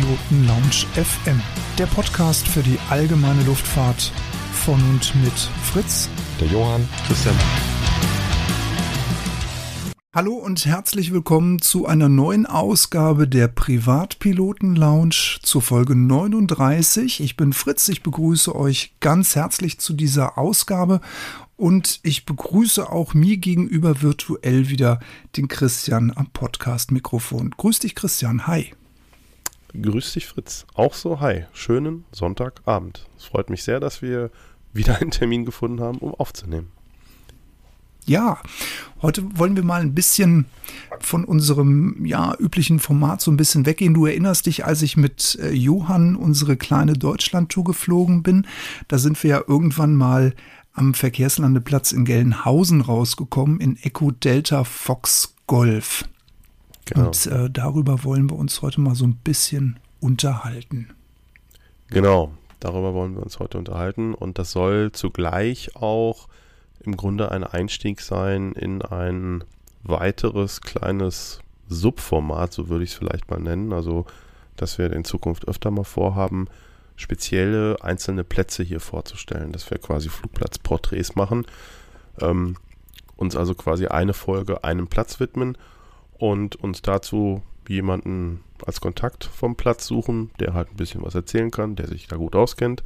Privatpiloten Lounge FM, der Podcast für die allgemeine Luftfahrt von und mit Fritz, der Johann, Christian. Hallo und herzlich willkommen zu einer neuen Ausgabe der Privatpiloten Lounge zur Folge 39. Ich bin Fritz, ich begrüße euch ganz herzlich zu dieser Ausgabe und ich begrüße auch mir gegenüber virtuell wieder den Christian am Podcast-Mikrofon. Grüß dich, Christian. Hi. Grüß dich, Fritz. Auch so, hi. Schönen Sonntagabend. Es freut mich sehr, dass wir wieder einen Termin gefunden haben, um aufzunehmen. Ja, heute wollen wir mal ein bisschen von unserem ja, üblichen Format so ein bisschen weggehen. Du erinnerst dich, als ich mit äh, Johann unsere kleine Deutschlandtour geflogen bin, da sind wir ja irgendwann mal am Verkehrslandeplatz in Gelnhausen rausgekommen, in Echo Delta Fox Golf. Genau. Und äh, darüber wollen wir uns heute mal so ein bisschen unterhalten. Genau, darüber wollen wir uns heute unterhalten und das soll zugleich auch im Grunde ein Einstieg sein in ein weiteres kleines Subformat, so würde ich es vielleicht mal nennen. Also, dass wir in Zukunft öfter mal vorhaben, spezielle einzelne Plätze hier vorzustellen, dass wir quasi Flugplatzporträts machen, ähm, uns also quasi eine Folge einem Platz widmen und uns dazu jemanden als Kontakt vom Platz suchen, der halt ein bisschen was erzählen kann, der sich da gut auskennt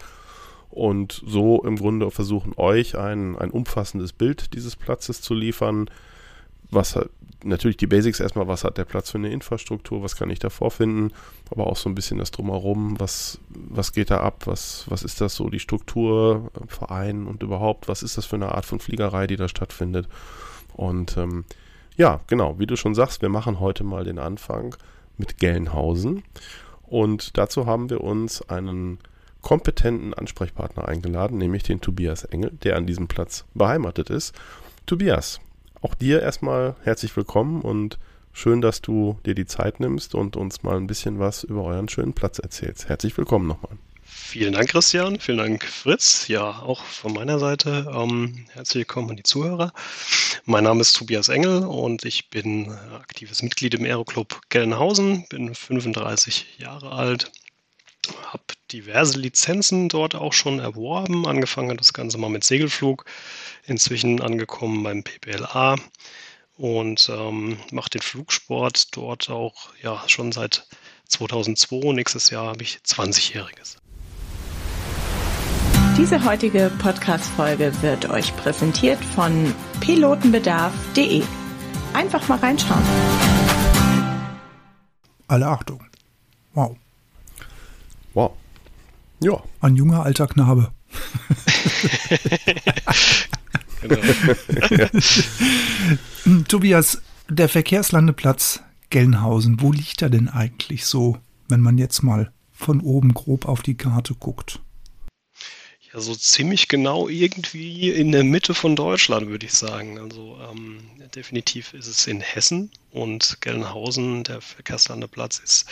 und so im Grunde versuchen euch ein, ein umfassendes Bild dieses Platzes zu liefern. Was hat, natürlich die Basics erstmal, was hat der Platz für eine Infrastruktur, was kann ich da vorfinden, aber auch so ein bisschen das drumherum, was, was geht da ab, was, was ist das so, die Struktur, Verein und überhaupt, was ist das für eine Art von Fliegerei, die da stattfindet. Und ähm, ja, genau, wie du schon sagst, wir machen heute mal den Anfang mit Gelnhausen. Und dazu haben wir uns einen kompetenten Ansprechpartner eingeladen, nämlich den Tobias Engel, der an diesem Platz beheimatet ist. Tobias, auch dir erstmal herzlich willkommen und schön, dass du dir die Zeit nimmst und uns mal ein bisschen was über euren schönen Platz erzählst. Herzlich willkommen nochmal. Vielen Dank, Christian. Vielen Dank, Fritz. Ja, auch von meiner Seite ähm, herzlich willkommen an die Zuhörer. Mein Name ist Tobias Engel und ich bin aktives Mitglied im Aeroclub Gelnhausen, bin 35 Jahre alt, habe diverse Lizenzen dort auch schon erworben. Angefangen hat das Ganze mal mit Segelflug, inzwischen angekommen beim PPLA und ähm, mache den Flugsport dort auch ja schon seit 2002. Nächstes Jahr habe ich 20-Jähriges. Diese heutige Podcast-Folge wird euch präsentiert von pilotenbedarf.de. Einfach mal reinschauen. Alle Achtung. Wow. Wow. Ja. Ein junger alter Knabe. genau. Tobias, der Verkehrslandeplatz Gelnhausen, wo liegt er denn eigentlich so, wenn man jetzt mal von oben grob auf die Karte guckt? Ja, so ziemlich genau irgendwie in der Mitte von Deutschland, würde ich sagen. Also ähm, definitiv ist es in Hessen und Gelnhausen, der Verkehrslandeplatz, ist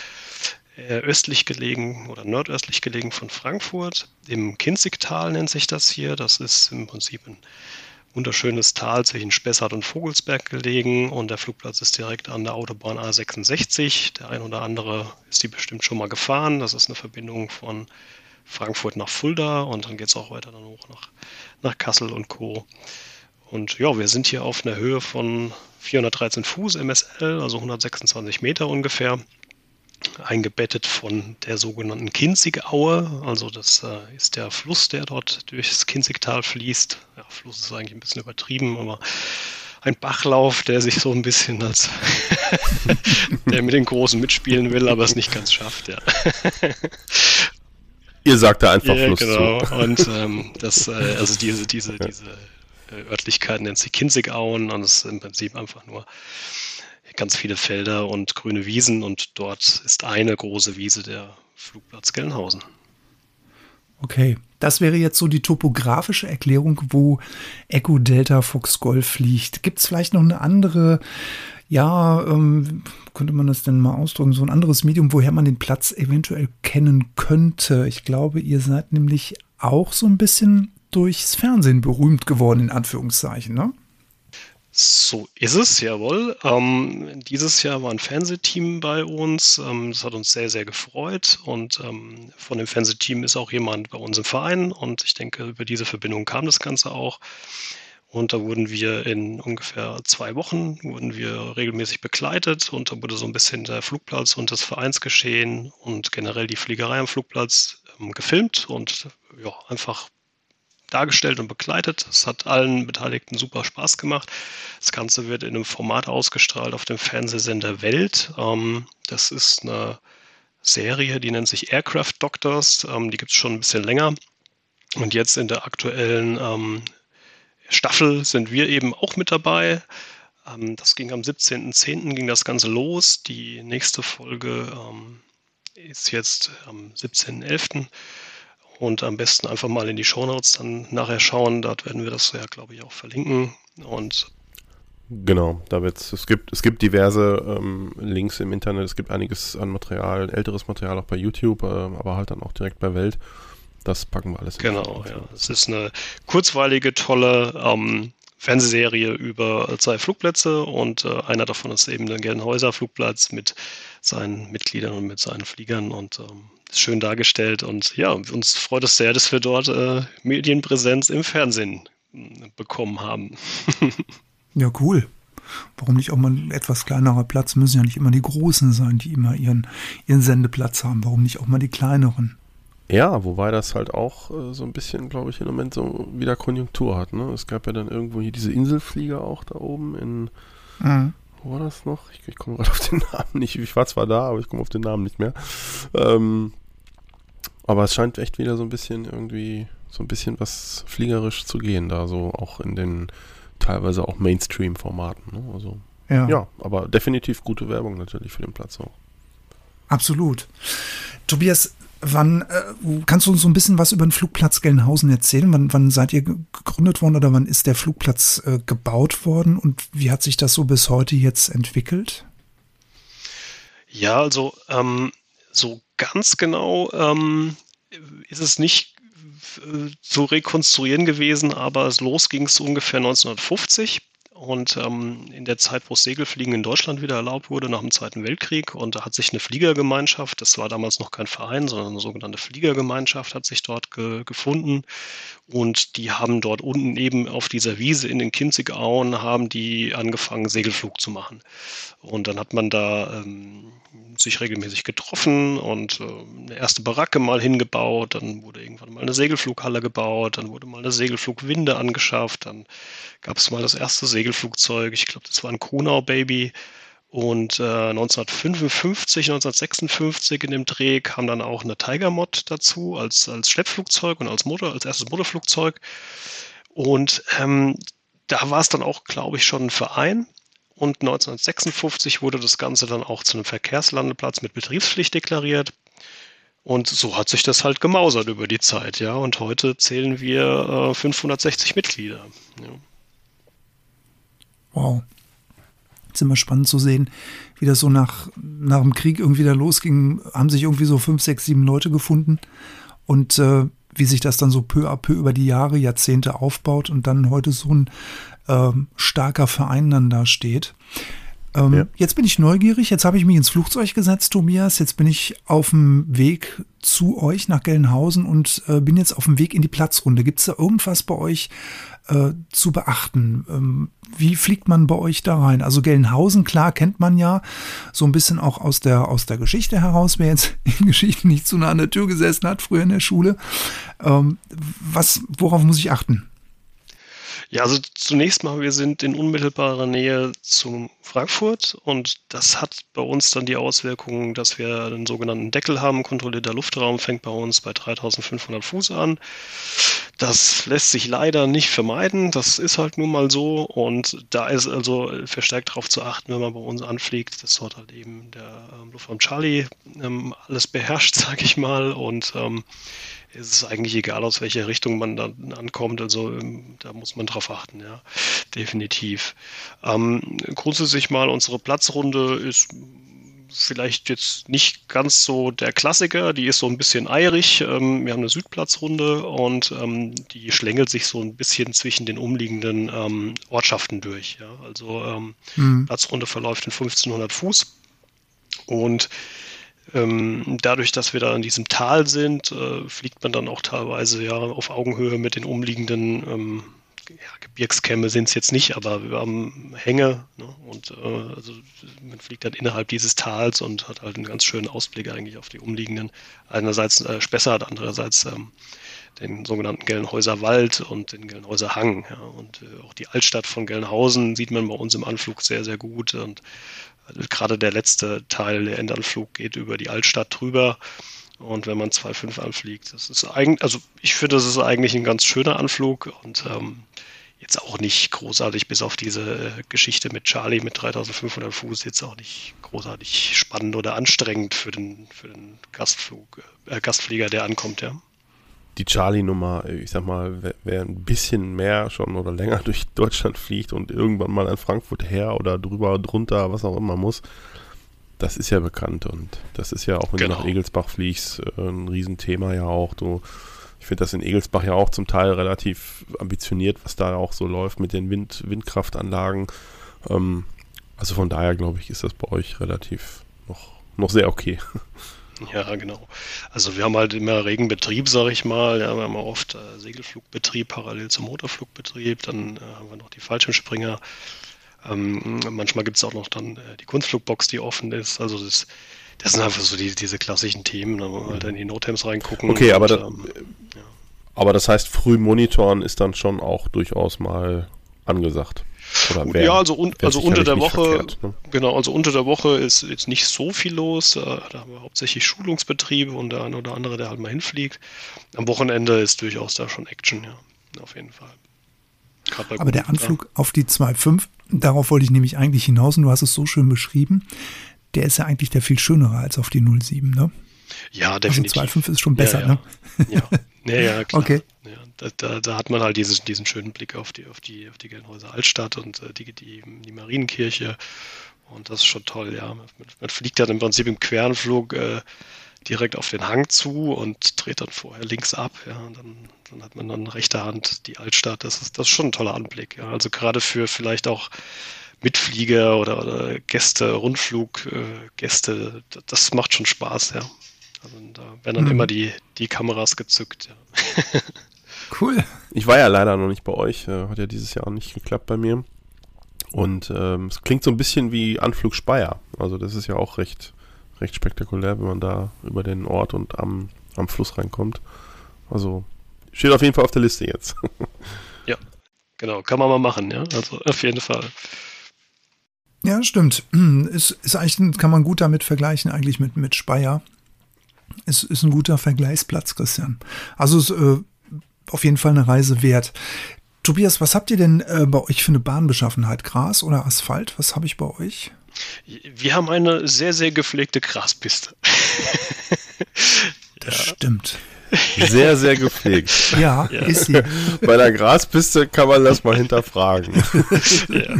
äh, östlich gelegen oder nordöstlich gelegen von Frankfurt. Im Kinzigtal nennt sich das hier. Das ist im Prinzip ein wunderschönes Tal zwischen Spessart und Vogelsberg gelegen und der Flugplatz ist direkt an der Autobahn A66. Der ein oder andere ist die bestimmt schon mal gefahren. Das ist eine Verbindung von Frankfurt nach Fulda und dann geht es auch weiter dann hoch nach, nach Kassel und Co. Und ja, wir sind hier auf einer Höhe von 413 Fuß MSL, also 126 Meter ungefähr eingebettet von der sogenannten Kinzigaue. Also das äh, ist der Fluss, der dort durchs Kinzigtal fließt. Ja, Fluss ist eigentlich ein bisschen übertrieben, aber ein Bachlauf, der sich so ein bisschen als der mit den Großen mitspielen will, aber es nicht ganz schafft, ja. Ihr sagt da einfach ja, Fluss genau. zu. Und ähm, das, äh, also diese, diese, diese äh, Örtlichkeit nennt sich Kinzigauen und es ist im Prinzip einfach nur ganz viele Felder und grüne Wiesen und dort ist eine große Wiese der Flugplatz Gelnhausen. Okay, das wäre jetzt so die topografische Erklärung, wo Echo Delta Fox Golf liegt. Gibt es vielleicht noch eine andere, ja, ähm, könnte man das denn mal ausdrücken, so ein anderes Medium, woher man den Platz eventuell kennen könnte? Ich glaube, ihr seid nämlich auch so ein bisschen durchs Fernsehen berühmt geworden, in Anführungszeichen, ne? So ist es, jawohl. Ähm, dieses Jahr war ein Fernsehteam bei uns. Ähm, das hat uns sehr, sehr gefreut. Und ähm, von dem Fernsehteam ist auch jemand bei uns im Verein. Und ich denke, über diese Verbindung kam das Ganze auch. Und da wurden wir in ungefähr zwei Wochen wurden wir regelmäßig begleitet und da wurde so ein bisschen der Flugplatz und das Vereinsgeschehen und generell die Fliegerei am Flugplatz ähm, gefilmt und ja, einfach dargestellt und begleitet. Es hat allen Beteiligten super Spaß gemacht. Das Ganze wird in einem Format ausgestrahlt auf dem Fernsehsender Welt. Ähm, das ist eine Serie, die nennt sich Aircraft Doctors. Ähm, die gibt es schon ein bisschen länger. Und jetzt in der aktuellen ähm, Staffel sind wir eben auch mit dabei. Ähm, das ging am 17.10. ging das Ganze los. Die nächste Folge ähm, ist jetzt am 17.11. Und am besten einfach mal in die Shownotes dann nachher schauen. Dort werden wir das ja, glaube ich, auch verlinken. Und Genau, da wird's, es gibt, es gibt diverse ähm, Links im Internet, es gibt einiges an Material, älteres Material auch bei YouTube, äh, aber halt dann auch direkt bei Welt. Das packen wir alles. in Genau, ja. Es ist eine kurzweilige, tolle ähm, Fernsehserie über zwei Flugplätze und äh, einer davon ist eben der Gelnhäuser Flugplatz mit seinen Mitgliedern und mit seinen Fliegern und ähm, ist schön dargestellt und ja, uns freut es sehr, dass wir dort äh, Medienpräsenz im Fernsehen äh, bekommen haben. ja, cool. Warum nicht auch mal ein etwas kleinerer Platz? Müssen ja nicht immer die Großen sein, die immer ihren, ihren Sendeplatz haben. Warum nicht auch mal die kleineren? Ja, wobei das halt auch äh, so ein bisschen, glaube ich, im Moment so wieder Konjunktur hat. Ne? Es gab ja dann irgendwo hier diese Inselflieger auch da oben in. Mhm. Wo war das noch? Ich, ich komme gerade auf den Namen nicht. Ich war zwar da, aber ich komme auf den Namen nicht mehr. Ähm, aber es scheint echt wieder so ein bisschen irgendwie, so ein bisschen was fliegerisch zu gehen, da so auch in den teilweise auch Mainstream-Formaten. Ne? Also, ja. ja, aber definitiv gute Werbung natürlich für den Platz auch. Absolut. Tobias, Wann äh, kannst du uns so ein bisschen was über den Flugplatz Gelnhausen erzählen? Wann, wann seid ihr gegründet worden oder wann ist der Flugplatz äh, gebaut worden und wie hat sich das so bis heute jetzt entwickelt? Ja, also ähm, so ganz genau ähm, ist es nicht äh, zu rekonstruieren gewesen, aber es los ging es ungefähr 1950 und ähm, in der Zeit, wo Segelfliegen in Deutschland wieder erlaubt wurde, nach dem Zweiten Weltkrieg, und da hat sich eine Fliegergemeinschaft, das war damals noch kein Verein, sondern eine sogenannte Fliegergemeinschaft, hat sich dort ge gefunden. Und die haben dort unten eben auf dieser Wiese in den Kinzigauen, haben die angefangen, Segelflug zu machen. Und dann hat man da ähm, sich regelmäßig getroffen und äh, eine erste Baracke mal hingebaut. Dann wurde irgendwann mal eine Segelflughalle gebaut. Dann wurde mal eine Segelflugwinde angeschafft. Dann gab es mal das erste Segelflugzeug. Ich glaube, das war ein Kunau Baby. Und äh, 1955, 1956 in dem Dreh kam dann auch eine Tiger Mod dazu als, als Schleppflugzeug und als Motor, als erstes Motorflugzeug. Und ähm, da war es dann auch, glaube ich, schon ein Verein. Und 1956 wurde das Ganze dann auch zu einem Verkehrslandeplatz mit Betriebspflicht deklariert. Und so hat sich das halt gemausert über die Zeit, ja. Und heute zählen wir äh, 560 Mitglieder. Ja. Wow. ist immer spannend zu sehen, wie das so nach, nach dem Krieg irgendwie da losging. Haben sich irgendwie so fünf, sechs, sieben Leute gefunden. Und äh, wie sich das dann so peu à peu über die Jahre, Jahrzehnte aufbaut und dann heute so ein ähm, starker Verein dann da steht. Ähm, ja. Jetzt bin ich neugierig, jetzt habe ich mich ins Flugzeug gesetzt, Tobias. Jetzt bin ich auf dem Weg zu euch nach Gelnhausen und äh, bin jetzt auf dem Weg in die Platzrunde. Gibt es da irgendwas bei euch äh, zu beachten? Ähm, wie fliegt man bei euch da rein? Also Gelnhausen, klar, kennt man ja so ein bisschen auch aus der, aus der Geschichte heraus, wer jetzt in Geschichten nicht zu nah an der Tür gesessen hat, früher in der Schule. Ähm, was, worauf muss ich achten? Ja, also zunächst mal, wir sind in unmittelbarer Nähe zu Frankfurt und das hat bei uns dann die Auswirkungen, dass wir einen sogenannten Deckel haben. Kontrollierter Luftraum fängt bei uns bei 3500 Fuß an. Das lässt sich leider nicht vermeiden. Das ist halt nun mal so und da ist also verstärkt darauf zu achten, wenn man bei uns anfliegt, dass dort halt eben der ähm, Luftraum Charlie ähm, alles beherrscht, sage ich mal und ähm, ist es eigentlich egal, aus welcher Richtung man dann ankommt. Also ähm, da muss man drauf achten, ja, definitiv. Ähm, grundsätzlich mal unsere Platzrunde ist vielleicht jetzt nicht ganz so der Klassiker, die ist so ein bisschen eierig. Ähm, wir haben eine Südplatzrunde und ähm, die schlängelt sich so ein bisschen zwischen den umliegenden Ortschaften durch. Also mhm. Platzrunde verläuft in 1500 Fuß und dadurch, dass wir da in diesem Tal sind, äh, fliegt man dann auch teilweise ja auf Augenhöhe mit den umliegenden ähm, ja, Gebirgskämme sind es jetzt nicht, aber wir haben Hänge ne? und äh, also man fliegt dann innerhalb dieses Tals und hat halt einen ganz schönen Ausblick eigentlich auf die umliegenden, einerseits äh, Spessart, andererseits ähm, den sogenannten Gelnhäuser Wald und den Gelnhäuser Hang. Ja? Und äh, auch die Altstadt von Gelnhausen sieht man bei uns im Anflug sehr, sehr gut und gerade der letzte Teil, der Endanflug, geht über die Altstadt drüber. Und wenn man 2,5 anfliegt, das ist eigentlich, also ich finde, das ist eigentlich ein ganz schöner Anflug und ähm, jetzt auch nicht großartig, bis auf diese äh, Geschichte mit Charlie mit 3500 Fuß, jetzt auch nicht großartig spannend oder anstrengend für den, für den Gastflug, äh, Gastflieger, der ankommt, ja die Charlie-Nummer, ich sag mal, wer, wer, ein bisschen mehr schon oder länger durch Deutschland fliegt und irgendwann mal an Frankfurt her oder drüber, drunter, was auch immer muss, das ist ja bekannt und das ist ja auch, wenn genau. du nach Egelsbach fliegst, äh, ein Riesenthema ja auch. Du, ich finde das in Egelsbach ja auch zum Teil relativ ambitioniert, was da auch so läuft mit den Wind, Windkraftanlagen. Ähm, also von daher glaube ich, ist das bei euch relativ noch, noch sehr okay. Ja, genau. Also wir haben halt immer regen Betrieb, sag ich mal. Ja, wir haben oft äh, Segelflugbetrieb parallel zum Motorflugbetrieb. Dann äh, haben wir noch die Fallschirmspringer. Ähm, manchmal gibt es auch noch dann äh, die Kunstflugbox, die offen ist. Also das, das sind einfach so die, diese klassischen Themen, da wollen wir halt in die Notems reingucken. Okay, aber, und, da, ähm, ja. aber das heißt, früh monitoren ist dann schon auch durchaus mal angesagt. Wer, ja, also, un, also unter der Woche, verkehrt, ne? genau, also unter der Woche ist jetzt nicht so viel los. Da haben wir hauptsächlich Schulungsbetriebe und der eine oder andere, der halt mal hinfliegt. Am Wochenende ist durchaus da schon Action, ja, auf jeden Fall. Aber der Anflug auf die 2.5, darauf wollte ich nämlich eigentlich hinaus und du hast es so schön beschrieben, der ist ja eigentlich der viel schönere als auf die 07, ne? Ja, definitiv. Also 2.5 ist schon besser, ja, ja. ne? Ja, ja, ja klar. Okay. Ja, da, da, da, hat man halt dieses, diesen schönen Blick auf die, auf die, auf die Gelnhäuser Altstadt und äh, die, die, die Marienkirche. Und das ist schon toll, ja. Man, man fliegt dann im Prinzip im Querenflug äh, direkt auf den Hang zu und dreht dann vorher links ab, ja. Und dann, dann hat man dann rechter Hand die Altstadt. Das ist, das ist schon ein toller Anblick, ja. Also gerade für vielleicht auch Mitflieger oder, oder Gäste, Rundfluggäste, äh, das macht schon Spaß, ja. Also da werden dann mhm. immer die, die Kameras gezückt, ja. Cool. Ich war ja leider noch nicht bei euch. Äh, hat ja dieses Jahr nicht geklappt bei mir. Und ähm, es klingt so ein bisschen wie Anflug Speyer. Also das ist ja auch recht, recht spektakulär, wenn man da über den Ort und am, am Fluss reinkommt. Also steht auf jeden Fall auf der Liste jetzt. ja, genau. Kann man mal machen, ja. Also auf jeden Fall. Ja, stimmt. Ist, ist eigentlich, kann man gut damit vergleichen, eigentlich mit, mit Speyer. Ist, ist ein guter Vergleichsplatz, Christian. Also es äh, auf jeden Fall eine Reise wert. Tobias, was habt ihr denn äh, bei euch für eine Bahnbeschaffenheit? Gras oder Asphalt? Was habe ich bei euch? Wir haben eine sehr, sehr gepflegte Graspiste. Das ja. stimmt. Sehr, sehr gepflegt. Ja, ja, ist sie. Bei der Graspiste kann man das mal hinterfragen. Ja.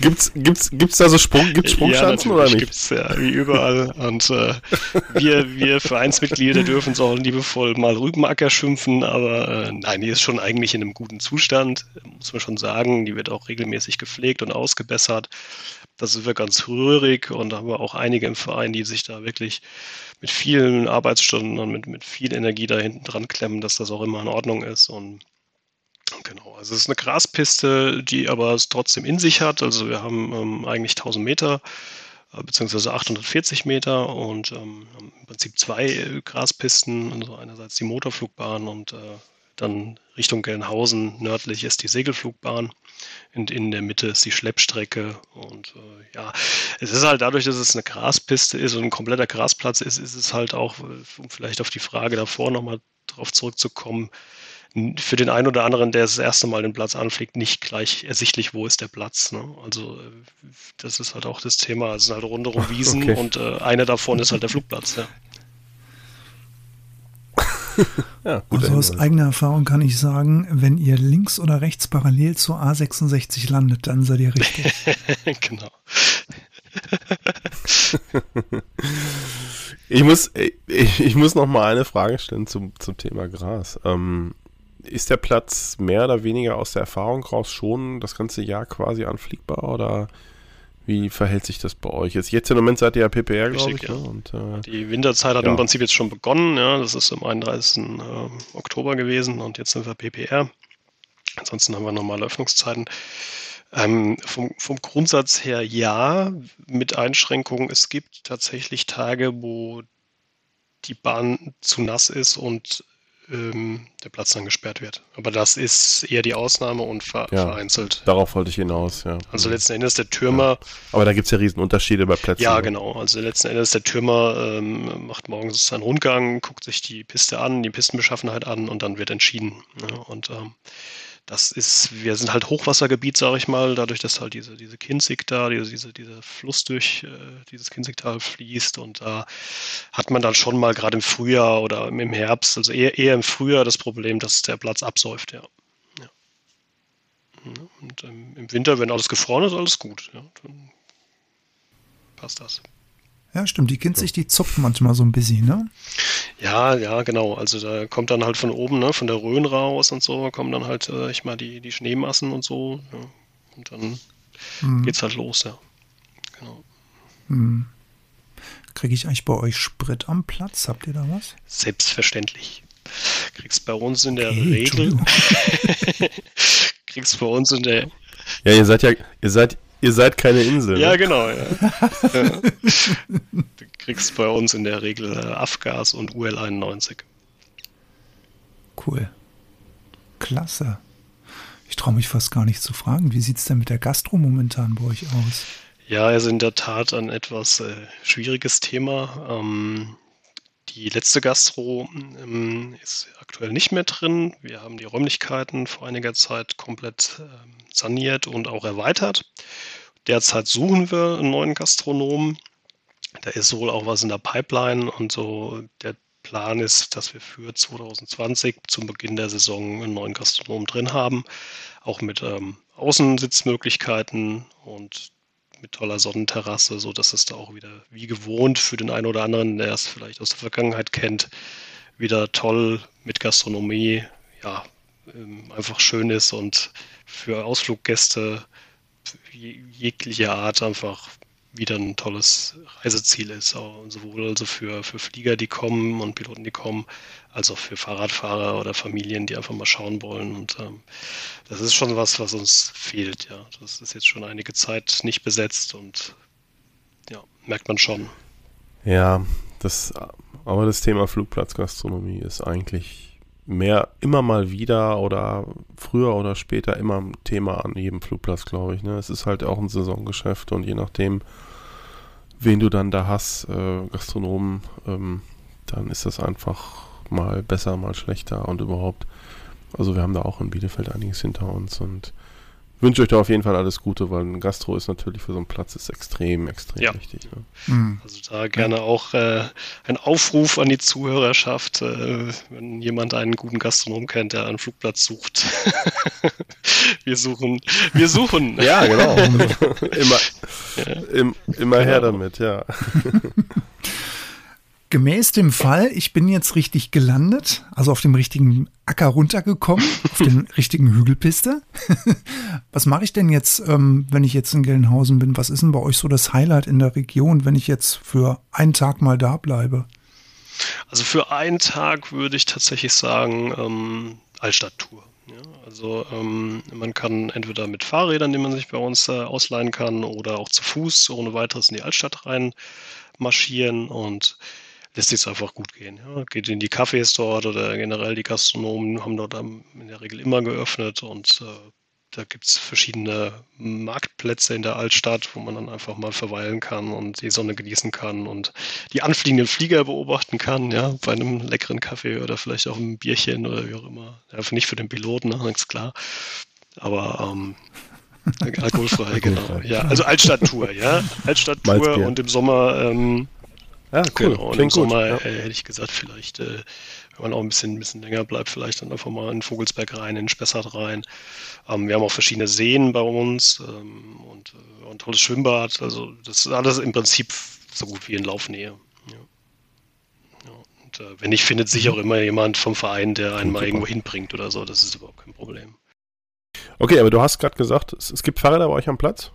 Gibt's, gibt's, gibt's da so Sprung, gibt's Sprungschanzen ja, oder nicht? Gibt's ja, wie überall. Und äh, wir, wir Vereinsmitglieder dürfen so liebevoll mal Rübenacker schimpfen, aber äh, nein, die ist schon eigentlich in einem guten Zustand, muss man schon sagen. Die wird auch regelmäßig gepflegt und ausgebessert. Das ist wir ganz rührig und da haben wir auch einige im Verein, die sich da wirklich mit vielen Arbeitsstunden und mit, mit viel Energie da hinten dran klemmen, dass das auch immer in Ordnung ist. Und genau, also es ist eine Graspiste, die aber es trotzdem in sich hat. Also wir haben ähm, eigentlich 1000 Meter äh, beziehungsweise 840 Meter und ähm, im Prinzip zwei äh, Graspisten, also einerseits die Motorflugbahn und äh, dann Richtung Gelnhausen nördlich ist die Segelflugbahn. In, in der Mitte ist die Schleppstrecke. Und äh, ja, es ist halt dadurch, dass es eine Graspiste ist und ein kompletter Grasplatz ist, ist es halt auch, um vielleicht auf die Frage davor nochmal drauf zurückzukommen, für den einen oder anderen, der das erste Mal den Platz anfliegt, nicht gleich ersichtlich, wo ist der Platz. Ne? Also äh, das ist halt auch das Thema. Es sind halt rundherum Wiesen okay. und äh, einer davon ist halt der Flugplatz. Ja. ja, also aus eigener Erfahrung kann ich sagen, wenn ihr links oder rechts parallel zur A66 landet, dann seid ihr richtig. genau. ich muss, ich, ich muss noch mal eine Frage stellen zum, zum Thema Gras. Ähm, ist der Platz mehr oder weniger aus der Erfahrung raus schon das ganze Jahr quasi anfliegbar oder wie verhält sich das bei euch? Jetzt, jetzt im Moment seid ihr ja PPR, glaube ich. Ja. Ne? Und, äh, die Winterzeit hat ja. im Prinzip jetzt schon begonnen. Ja, das ist am 31. Äh, Oktober gewesen und jetzt sind wir PPR. Ansonsten haben wir normale Öffnungszeiten. Ähm, vom, vom, Grundsatz her ja, mit Einschränkungen. Es gibt tatsächlich Tage, wo die Bahn zu nass ist und ähm, der Platz dann gesperrt wird. Aber das ist eher die Ausnahme und ver ja, vereinzelt. Darauf wollte ich hinaus, ja. Also letzten Endes der Türmer. Ja. Aber da gibt es ja Riesenunterschiede bei Plätzen. Ja, ne? genau. Also letzten Endes der Türmer ähm, macht morgens seinen Rundgang, guckt sich die Piste an, die Pistenbeschaffenheit an und dann wird entschieden. Ja, und ähm, das ist, wir sind halt Hochwassergebiet, sage ich mal, dadurch, dass halt diese, diese Kinzig da, diese, diese, dieser Fluss durch äh, dieses Kinzigtal fließt und da hat man dann schon mal gerade im Frühjahr oder im Herbst, also eher, eher im Frühjahr das Problem, dass der Platz absäuft, ja. ja. Und ähm, im Winter, wenn alles gefroren ist, alles gut, ja, dann passt das. Ja, stimmt. Die Kinzig, die zuckt manchmal so ein bisschen, ne? Ja, ja, genau. Also da kommt dann halt von oben, ne, von der Rhön raus und so, kommen dann halt, äh, ich mal, die, die Schneemassen und so. Ja. Und dann hm. geht's halt los, ja. Genau. Hm. Kriege ich eigentlich bei euch Sprit am Platz? Habt ihr da was? Selbstverständlich. Kriegst bei uns in der okay, Regel. kriegst bei uns in der. Ja, ihr seid ja, ihr seid, Ihr seid keine Insel. Ja, ne? genau. Ja. du kriegst bei uns in der Regel äh, Afgas und UL 91. Cool. Klasse. Ich traue mich fast gar nicht zu fragen. Wie sieht es denn mit der Gastro momentan bei euch aus? Ja, also in der Tat ein etwas äh, schwieriges Thema. Ähm, die letzte Gastro ähm, ist aktuell nicht mehr drin. Wir haben die Räumlichkeiten vor einiger Zeit komplett ähm, saniert und auch erweitert. Derzeit suchen wir einen neuen Gastronomen. Da ist wohl auch was in der Pipeline und so der Plan ist, dass wir für 2020 zum Beginn der Saison einen neuen Gastronomen drin haben, auch mit ähm, Außensitzmöglichkeiten und mit toller Sonnenterrasse, so dass es da auch wieder wie gewohnt für den einen oder anderen, der es vielleicht aus der Vergangenheit kennt, wieder toll mit Gastronomie, ja, ähm, einfach schön ist und für Ausfluggäste jeglicher Art einfach wieder ein tolles Reiseziel ist. Sowohl also für, für Flieger, die kommen und Piloten, die kommen, als auch für Fahrradfahrer oder Familien, die einfach mal schauen wollen. Und ähm, das ist schon was, was uns fehlt, ja. Das ist jetzt schon einige Zeit nicht besetzt und ja, merkt man schon. Ja, das, aber das Thema Flugplatzgastronomie ist eigentlich mehr immer mal wieder oder früher oder später immer ein Thema an jedem Flugplatz, glaube ich. Ne? Es ist halt auch ein Saisongeschäft und je nachdem, wen du dann da hast, äh, Gastronomen, ähm, dann ist das einfach mal besser, mal schlechter und überhaupt. Also wir haben da auch in Bielefeld einiges hinter uns und wünsche euch da auf jeden Fall alles Gute, weil ein Gastro ist natürlich für so einen Platz ist extrem, extrem ja. wichtig. Ne? Mhm. Also da gerne ja. auch äh, ein Aufruf an die Zuhörerschaft, äh, wenn jemand einen guten Gastronom kennt, der einen Flugplatz sucht. wir suchen, wir suchen. ja, genau. immer, ja. Im, immer genau. her damit, ja. Gemäß dem Fall, ich bin jetzt richtig gelandet, also auf dem richtigen Acker runtergekommen, auf den richtigen Hügelpiste. was mache ich denn jetzt, ähm, wenn ich jetzt in Gelnhausen bin? Was ist denn bei euch so das Highlight in der Region, wenn ich jetzt für einen Tag mal da bleibe? Also für einen Tag würde ich tatsächlich sagen, ähm, Altstadttour. Ja, also ähm, man kann entweder mit Fahrrädern, die man sich bei uns äh, ausleihen kann, oder auch zu Fuß ohne weiteres in die Altstadt rein marschieren und lässt sich einfach gut gehen. Ja. Geht in die Cafés dort oder generell die Gastronomen haben dort in der Regel immer geöffnet und äh, da gibt es verschiedene Marktplätze in der Altstadt, wo man dann einfach mal verweilen kann und die Sonne genießen kann und die anfliegenden Flieger beobachten kann, ja, bei einem leckeren Kaffee oder vielleicht auch einem Bierchen oder wie auch immer. Ja, nicht für den Piloten, ist klar. Aber ähm, alkoholfrei, genau. Ja, also Altstadttour, ja. Altstadttour und im Sommer ähm, ja, cool. Genau. Und im Sommer ja. äh, hätte ich gesagt, vielleicht, äh, wenn man auch ein bisschen, ein bisschen länger bleibt, vielleicht dann einfach mal in Vogelsberg rein, in Spessart rein. Ähm, wir haben auch verschiedene Seen bei uns ähm, und äh, ein tolles Schwimmbad. Also das ist alles im Prinzip so gut wie in Laufnähe. Ja. Ja, und wenn nicht, findet sich auch immer jemand vom Verein, der einen mal irgendwo hinbringt oder so. Das ist überhaupt kein Problem. Okay, aber du hast gerade gesagt, es, es, gibt Fahrräder bei euch am Platz?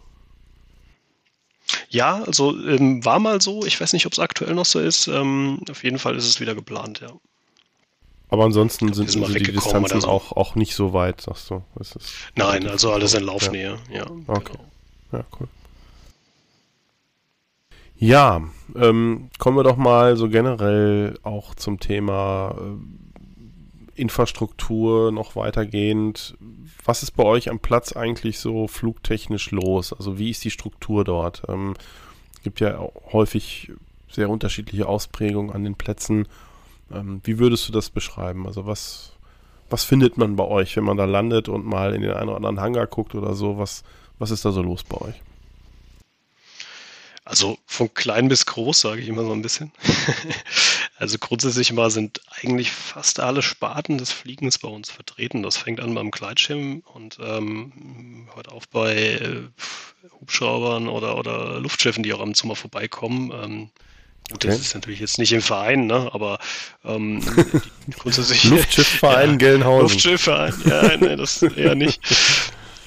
Ja, also ähm, war mal so. Ich weiß nicht, ob es aktuell noch so ist. Ähm, auf jeden Fall ist es wieder geplant, ja. Aber ansonsten glaub, sind, sind die Distanzen so. auch, auch nicht so weit, sagst du? Nein, also alles in Laufnähe, ja. ja okay. Genau. Ja, cool. Ja, ähm, kommen wir doch mal so generell auch zum Thema äh, Infrastruktur noch weitergehend. Was ist bei euch am Platz eigentlich so flugtechnisch los? Also wie ist die Struktur dort? Ähm, es gibt ja häufig sehr unterschiedliche Ausprägungen an den Plätzen. Ähm, wie würdest du das beschreiben? Also was, was findet man bei euch, wenn man da landet und mal in den einen oder anderen Hangar guckt oder so? Was, was ist da so los bei euch? Also von klein bis groß, sage ich immer so ein bisschen. also grundsätzlich mal sind eigentlich fast alle Sparten des Fliegens bei uns vertreten. Das fängt an beim Gleitschirm und ähm, hört auf bei äh, Hubschraubern oder, oder Luftschiffen, die auch am Zimmer vorbeikommen. Ähm, Gut, das okay. ist natürlich jetzt nicht im Verein, ne? aber ähm, grundsätzlich. Luftschiffverein ja, Gelnhausen. Luftschiffverein, ja, nee, das eher nicht.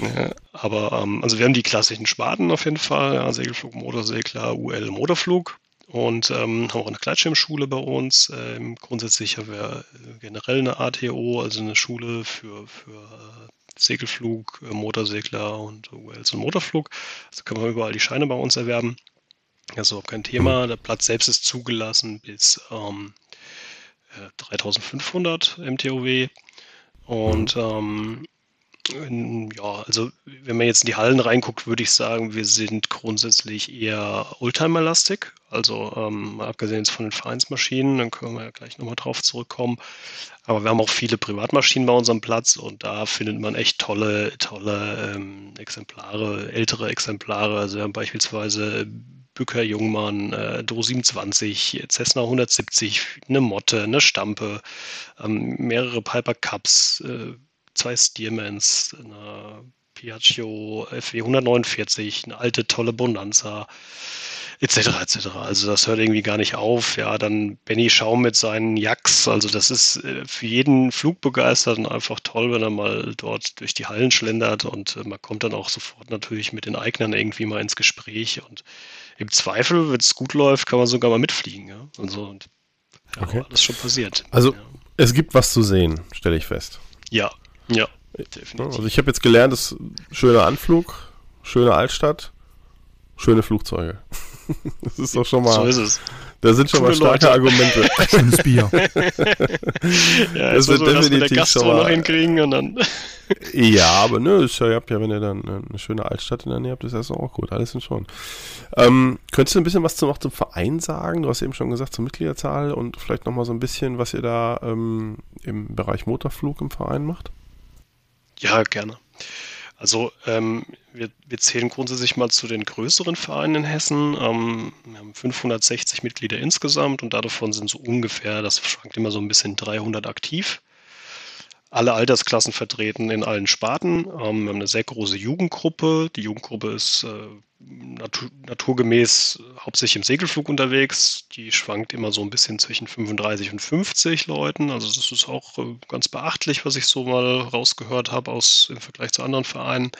Ja, aber ähm, also wir haben die klassischen Sparten auf jeden Fall, ja, Segelflug, Motorsegler, UL, Motorflug und ähm, haben auch eine Gleitschirmschule bei uns. Ähm, grundsätzlich haben wir generell eine ATO, also eine Schule für, für äh, Segelflug, äh, Motorsegler und ULs und Motorflug. Also können wir überall die Scheine bei uns erwerben. Also kein Thema. Der Platz selbst ist zugelassen bis ähm, 3500 äh, MTOW. Und ähm, ja, also wenn man jetzt in die Hallen reinguckt, würde ich sagen, wir sind grundsätzlich eher Oldtimer-lastig. Also ähm, abgesehen von den Vereinsmaschinen, dann können wir ja gleich nochmal drauf zurückkommen. Aber wir haben auch viele Privatmaschinen bei unserem Platz und da findet man echt tolle, tolle ähm, Exemplare, ältere Exemplare. Also wir haben beispielsweise Bücker Jungmann, äh, Do 27, Cessna 170, eine Motte, eine Stampe, ähm, mehrere Piper Cups, äh, zwei Stearmans, eine Piaggio FW 149, eine alte tolle Bonanza, etc. etc. Also das hört irgendwie gar nicht auf. Ja, dann Benny Schaum mit seinen Jacks. Also das ist äh, für jeden Flugbegeisterten einfach toll, wenn er mal dort durch die Hallen schlendert und äh, man kommt dann auch sofort natürlich mit den Eignern irgendwie mal ins Gespräch und im Zweifel, wenn es gut läuft, kann man sogar mal mitfliegen. Ja? Also und, ja, okay. alles schon passiert. Also ja. es gibt was zu sehen, stelle ich fest. Ja, ja, definitiv. Also ich habe jetzt gelernt, es ist schöner Anflug, schöne Altstadt, schöne Flugzeuge. das ist doch schon mal. So ist es. Da sind schon Coole mal starke Leute. Argumente. Schönes Bier. ja, das wird so, definitiv der schon mal. noch hinkriegen und dann. ja, aber ne, ist ja, ihr habt ja, wenn ihr dann eine schöne Altstadt in der Nähe habt, ist das auch gut. Alles sind schon. Ähm, könntest du ein bisschen was zum, auch zum Verein sagen? Du hast eben schon gesagt zur Mitgliederzahl und vielleicht nochmal so ein bisschen, was ihr da ähm, im Bereich Motorflug im Verein macht? Ja, gerne. Also ähm, wir, wir, zählen grundsätzlich mal zu den größeren Vereinen in Hessen. Ähm, wir haben 560 Mitglieder insgesamt und davon sind so ungefähr, das schwankt immer so ein bisschen, 300 aktiv alle Altersklassen vertreten in allen Sparten. Ähm, wir haben eine sehr große Jugendgruppe. Die Jugendgruppe ist äh, natur, naturgemäß hauptsächlich im Segelflug unterwegs. Die schwankt immer so ein bisschen zwischen 35 und 50 Leuten. Also das ist auch äh, ganz beachtlich, was ich so mal rausgehört habe aus im Vergleich zu anderen Vereinen,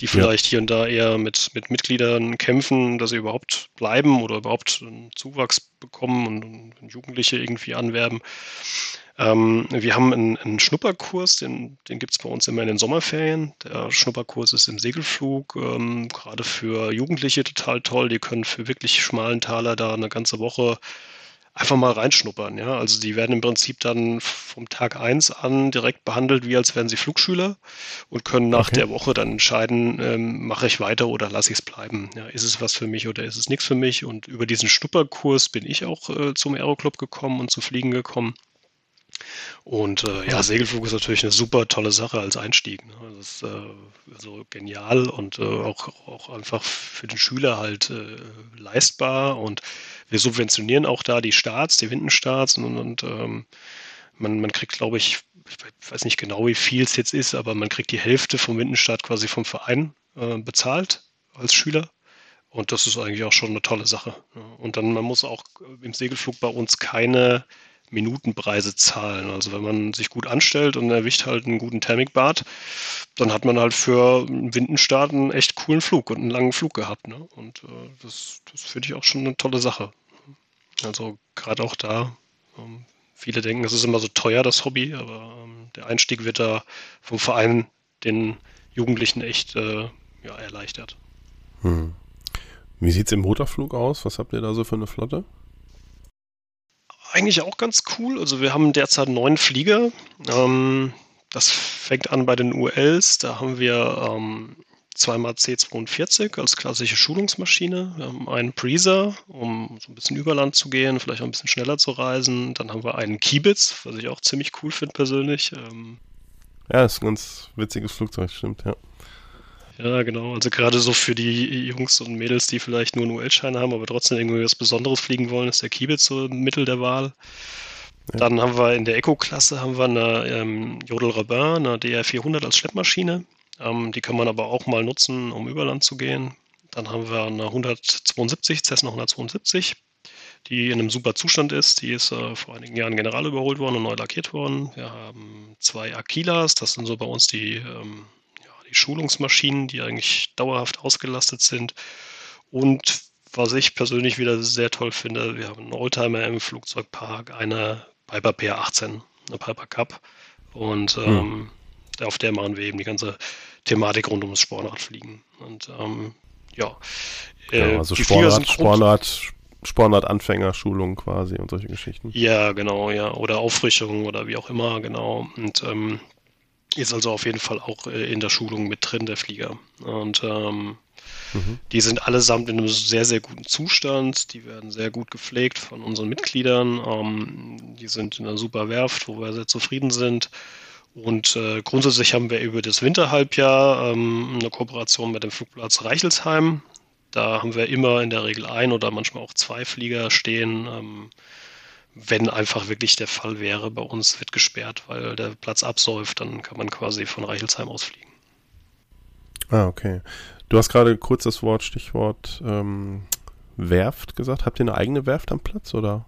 die vielleicht ja. hier und da eher mit, mit Mitgliedern kämpfen, dass sie überhaupt bleiben oder überhaupt einen Zuwachs bekommen und, und Jugendliche irgendwie anwerben. Ähm, wir haben einen, einen, Schnupperkurs, den, den gibt es bei uns immer in den Sommerferien. Der Schnupperkurs ist im Segelflug, ähm, gerade für Jugendliche total toll. Die können für wirklich schmalen Taler da eine ganze Woche einfach mal reinschnuppern. Ja? Also die werden im Prinzip dann vom Tag 1 an direkt behandelt, wie als wären sie Flugschüler und können nach okay. der Woche dann entscheiden, ähm, mache ich weiter oder lasse ich es bleiben. Ja, ist es was für mich oder ist es nichts für mich? Und über diesen Schnupperkurs bin ich auch äh, zum Aeroclub gekommen und zu Fliegen gekommen. Und äh, ja, Segelflug ist natürlich eine super tolle Sache als Einstieg. Ne? Das ist äh, also genial und äh, auch, auch einfach für den Schüler halt äh, leistbar. Und wir subventionieren auch da die Starts, die Windenstarts und, und ähm, man, man kriegt, glaube ich, ich weiß nicht genau, wie viel es jetzt ist, aber man kriegt die Hälfte vom Windenstart quasi vom Verein äh, bezahlt als Schüler Und das ist eigentlich auch schon eine tolle Sache. Und dann, man muss auch im Segelflug bei uns keine Minutenpreise zahlen. Also wenn man sich gut anstellt und erwischt halt einen guten Thermikbad, dann hat man halt für einen Windenstart einen echt coolen Flug und einen langen Flug gehabt. Ne? Und äh, das, das finde ich auch schon eine tolle Sache. Also gerade auch da, ähm, viele denken, es ist immer so teuer, das Hobby, aber ähm, der Einstieg wird da vom Verein den Jugendlichen echt äh, ja, erleichtert. Hm. Wie sieht es im Motorflug aus? Was habt ihr da so für eine Flotte? Eigentlich auch ganz cool. Also wir haben derzeit neun Flieger. Ähm, das fängt an bei den ULs. Da haben wir ähm, zweimal C42 als klassische Schulungsmaschine. Wir haben einen Preezer, um so ein bisschen über Land zu gehen, vielleicht auch ein bisschen schneller zu reisen. Dann haben wir einen Kiebitz, was ich auch ziemlich cool finde persönlich. Ähm, ja, ist ein ganz witziges Flugzeug, stimmt, ja. Ja, genau. Also gerade so für die Jungs und Mädels, die vielleicht nur einen UL-Schein haben, aber trotzdem irgendwie was Besonderes fliegen wollen, ist der Kiebitz so Mittel der Wahl. Ja. Dann haben wir in der Eco-Klasse haben wir eine ähm, Jodel Rabin, eine DR400 als Schleppmaschine. Ähm, die kann man aber auch mal nutzen, um über Land zu gehen. Dann haben wir eine 172, Cessna 172, die in einem super Zustand ist. Die ist äh, vor einigen Jahren general überholt worden und neu lackiert worden. Wir haben zwei Aquilas, das sind so bei uns die ähm, die Schulungsmaschinen, die eigentlich dauerhaft ausgelastet sind. Und was ich persönlich wieder sehr toll finde, wir haben einen Oldtimer im Flugzeugpark, eine Piper PR18, eine Piper Cup. Und hm. ähm, auf der machen wir eben die ganze Thematik rund ums Spornradfliegen. Und ähm, ja, äh, ja, also die Spornrad, Spornrad, Spornrad-Anfängerschulung quasi und solche Geschichten. Ja, genau, ja. Oder Auffrischung oder wie auch immer, genau. Und ähm, ist also auf jeden Fall auch äh, in der Schulung mit drin, der Flieger. Und ähm, mhm. die sind allesamt in einem sehr, sehr guten Zustand. Die werden sehr gut gepflegt von unseren Mitgliedern. Ähm, die sind in einer super Werft, wo wir sehr zufrieden sind. Und äh, grundsätzlich haben wir über das Winterhalbjahr ähm, eine Kooperation mit dem Flugplatz Reichelsheim. Da haben wir immer in der Regel ein oder manchmal auch zwei Flieger stehen. Ähm, wenn einfach wirklich der Fall wäre, bei uns wird gesperrt, weil der Platz absäuft, dann kann man quasi von Reichelsheim ausfliegen. Ah, okay. Du hast gerade kurz das Wort, Stichwort ähm, Werft gesagt. Habt ihr eine eigene Werft am Platz oder?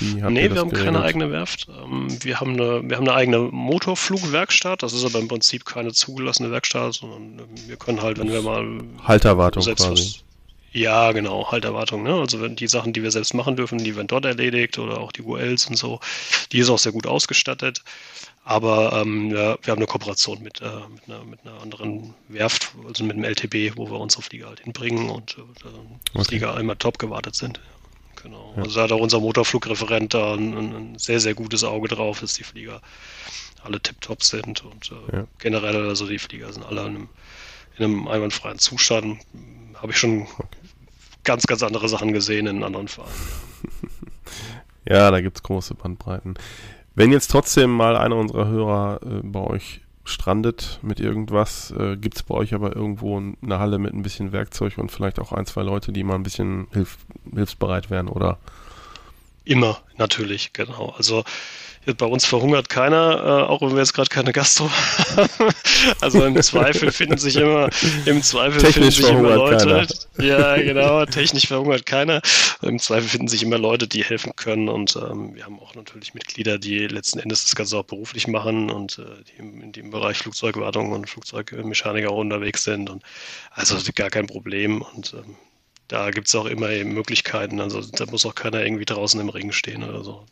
nee, wir haben geregelt? keine eigene Werft. Ähm, wir, haben eine, wir haben eine eigene Motorflugwerkstatt. Das ist aber im Prinzip keine zugelassene Werkstatt, sondern wir können halt, wenn wir mal Halterwartung quasi. Ja, genau, Halterwartung. Ne? Also die Sachen, die wir selbst machen dürfen, die werden dort erledigt oder auch die ULs und so. Die ist auch sehr gut ausgestattet. Aber ähm, ja, wir haben eine Kooperation mit, äh, mit, einer, mit, einer, anderen Werft, also mit dem LTB, wo wir unsere Flieger halt hinbringen und äh, die okay. Flieger einmal top gewartet sind. Genau. Ja. Also da hat auch unser Motorflugreferent da ein, ein, sehr, sehr gutes Auge drauf, dass die Flieger alle tiptop sind und äh, ja. generell, also die Flieger sind alle in einem, in einem einwandfreien Zustand. Habe ich schon ganz, ganz andere Sachen gesehen in anderen Vereinen. ja, da gibt es große Bandbreiten. Wenn jetzt trotzdem mal einer unserer Hörer äh, bei euch strandet mit irgendwas, äh, gibt es bei euch aber irgendwo eine Halle mit ein bisschen Werkzeug und vielleicht auch ein, zwei Leute, die mal ein bisschen hilf hilfsbereit wären, oder? Immer, natürlich, genau. Also bei uns verhungert keiner, äh, auch wenn wir jetzt gerade keine Gastro haben. also im Zweifel finden sich immer, im Zweifel technisch finden sich immer Leute. Keiner. Ja, genau, technisch verhungert keiner. Im Zweifel finden sich immer Leute, die helfen können. Und ähm, wir haben auch natürlich Mitglieder, die letzten Endes das Ganze auch beruflich machen und äh, die im, in dem Bereich Flugzeugwartung und Flugzeugmechaniker unterwegs sind. Und also gar kein Problem. Und ähm, da gibt es auch immer Möglichkeiten. Also da muss auch keiner irgendwie draußen im Ring stehen oder so.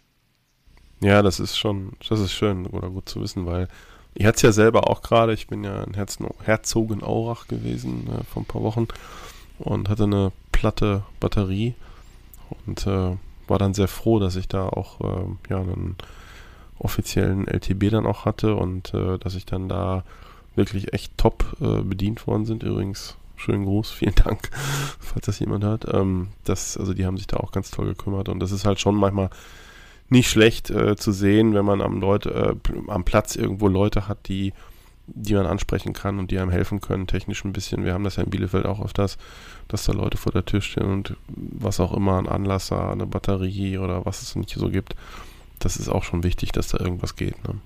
Ja, das ist schon, das ist schön oder gut zu wissen, weil ich hatte es ja selber auch gerade, ich bin ja in Herzogenaurach gewesen äh, vor ein paar Wochen und hatte eine platte Batterie und äh, war dann sehr froh, dass ich da auch äh, ja einen offiziellen LTB dann auch hatte und äh, dass ich dann da wirklich echt top äh, bedient worden sind. Übrigens, schönen Gruß, vielen Dank, falls das jemand hört. Ähm, das, also die haben sich da auch ganz toll gekümmert und das ist halt schon manchmal nicht schlecht äh, zu sehen, wenn man am, Leute, äh, am Platz irgendwo Leute hat, die, die man ansprechen kann und die einem helfen können, technisch ein bisschen. Wir haben das ja in Bielefeld auch öfters, dass da Leute vor der Tür stehen und was auch immer, ein Anlasser, eine Batterie oder was es nicht so gibt. Das ist auch schon wichtig, dass da irgendwas geht. Ne?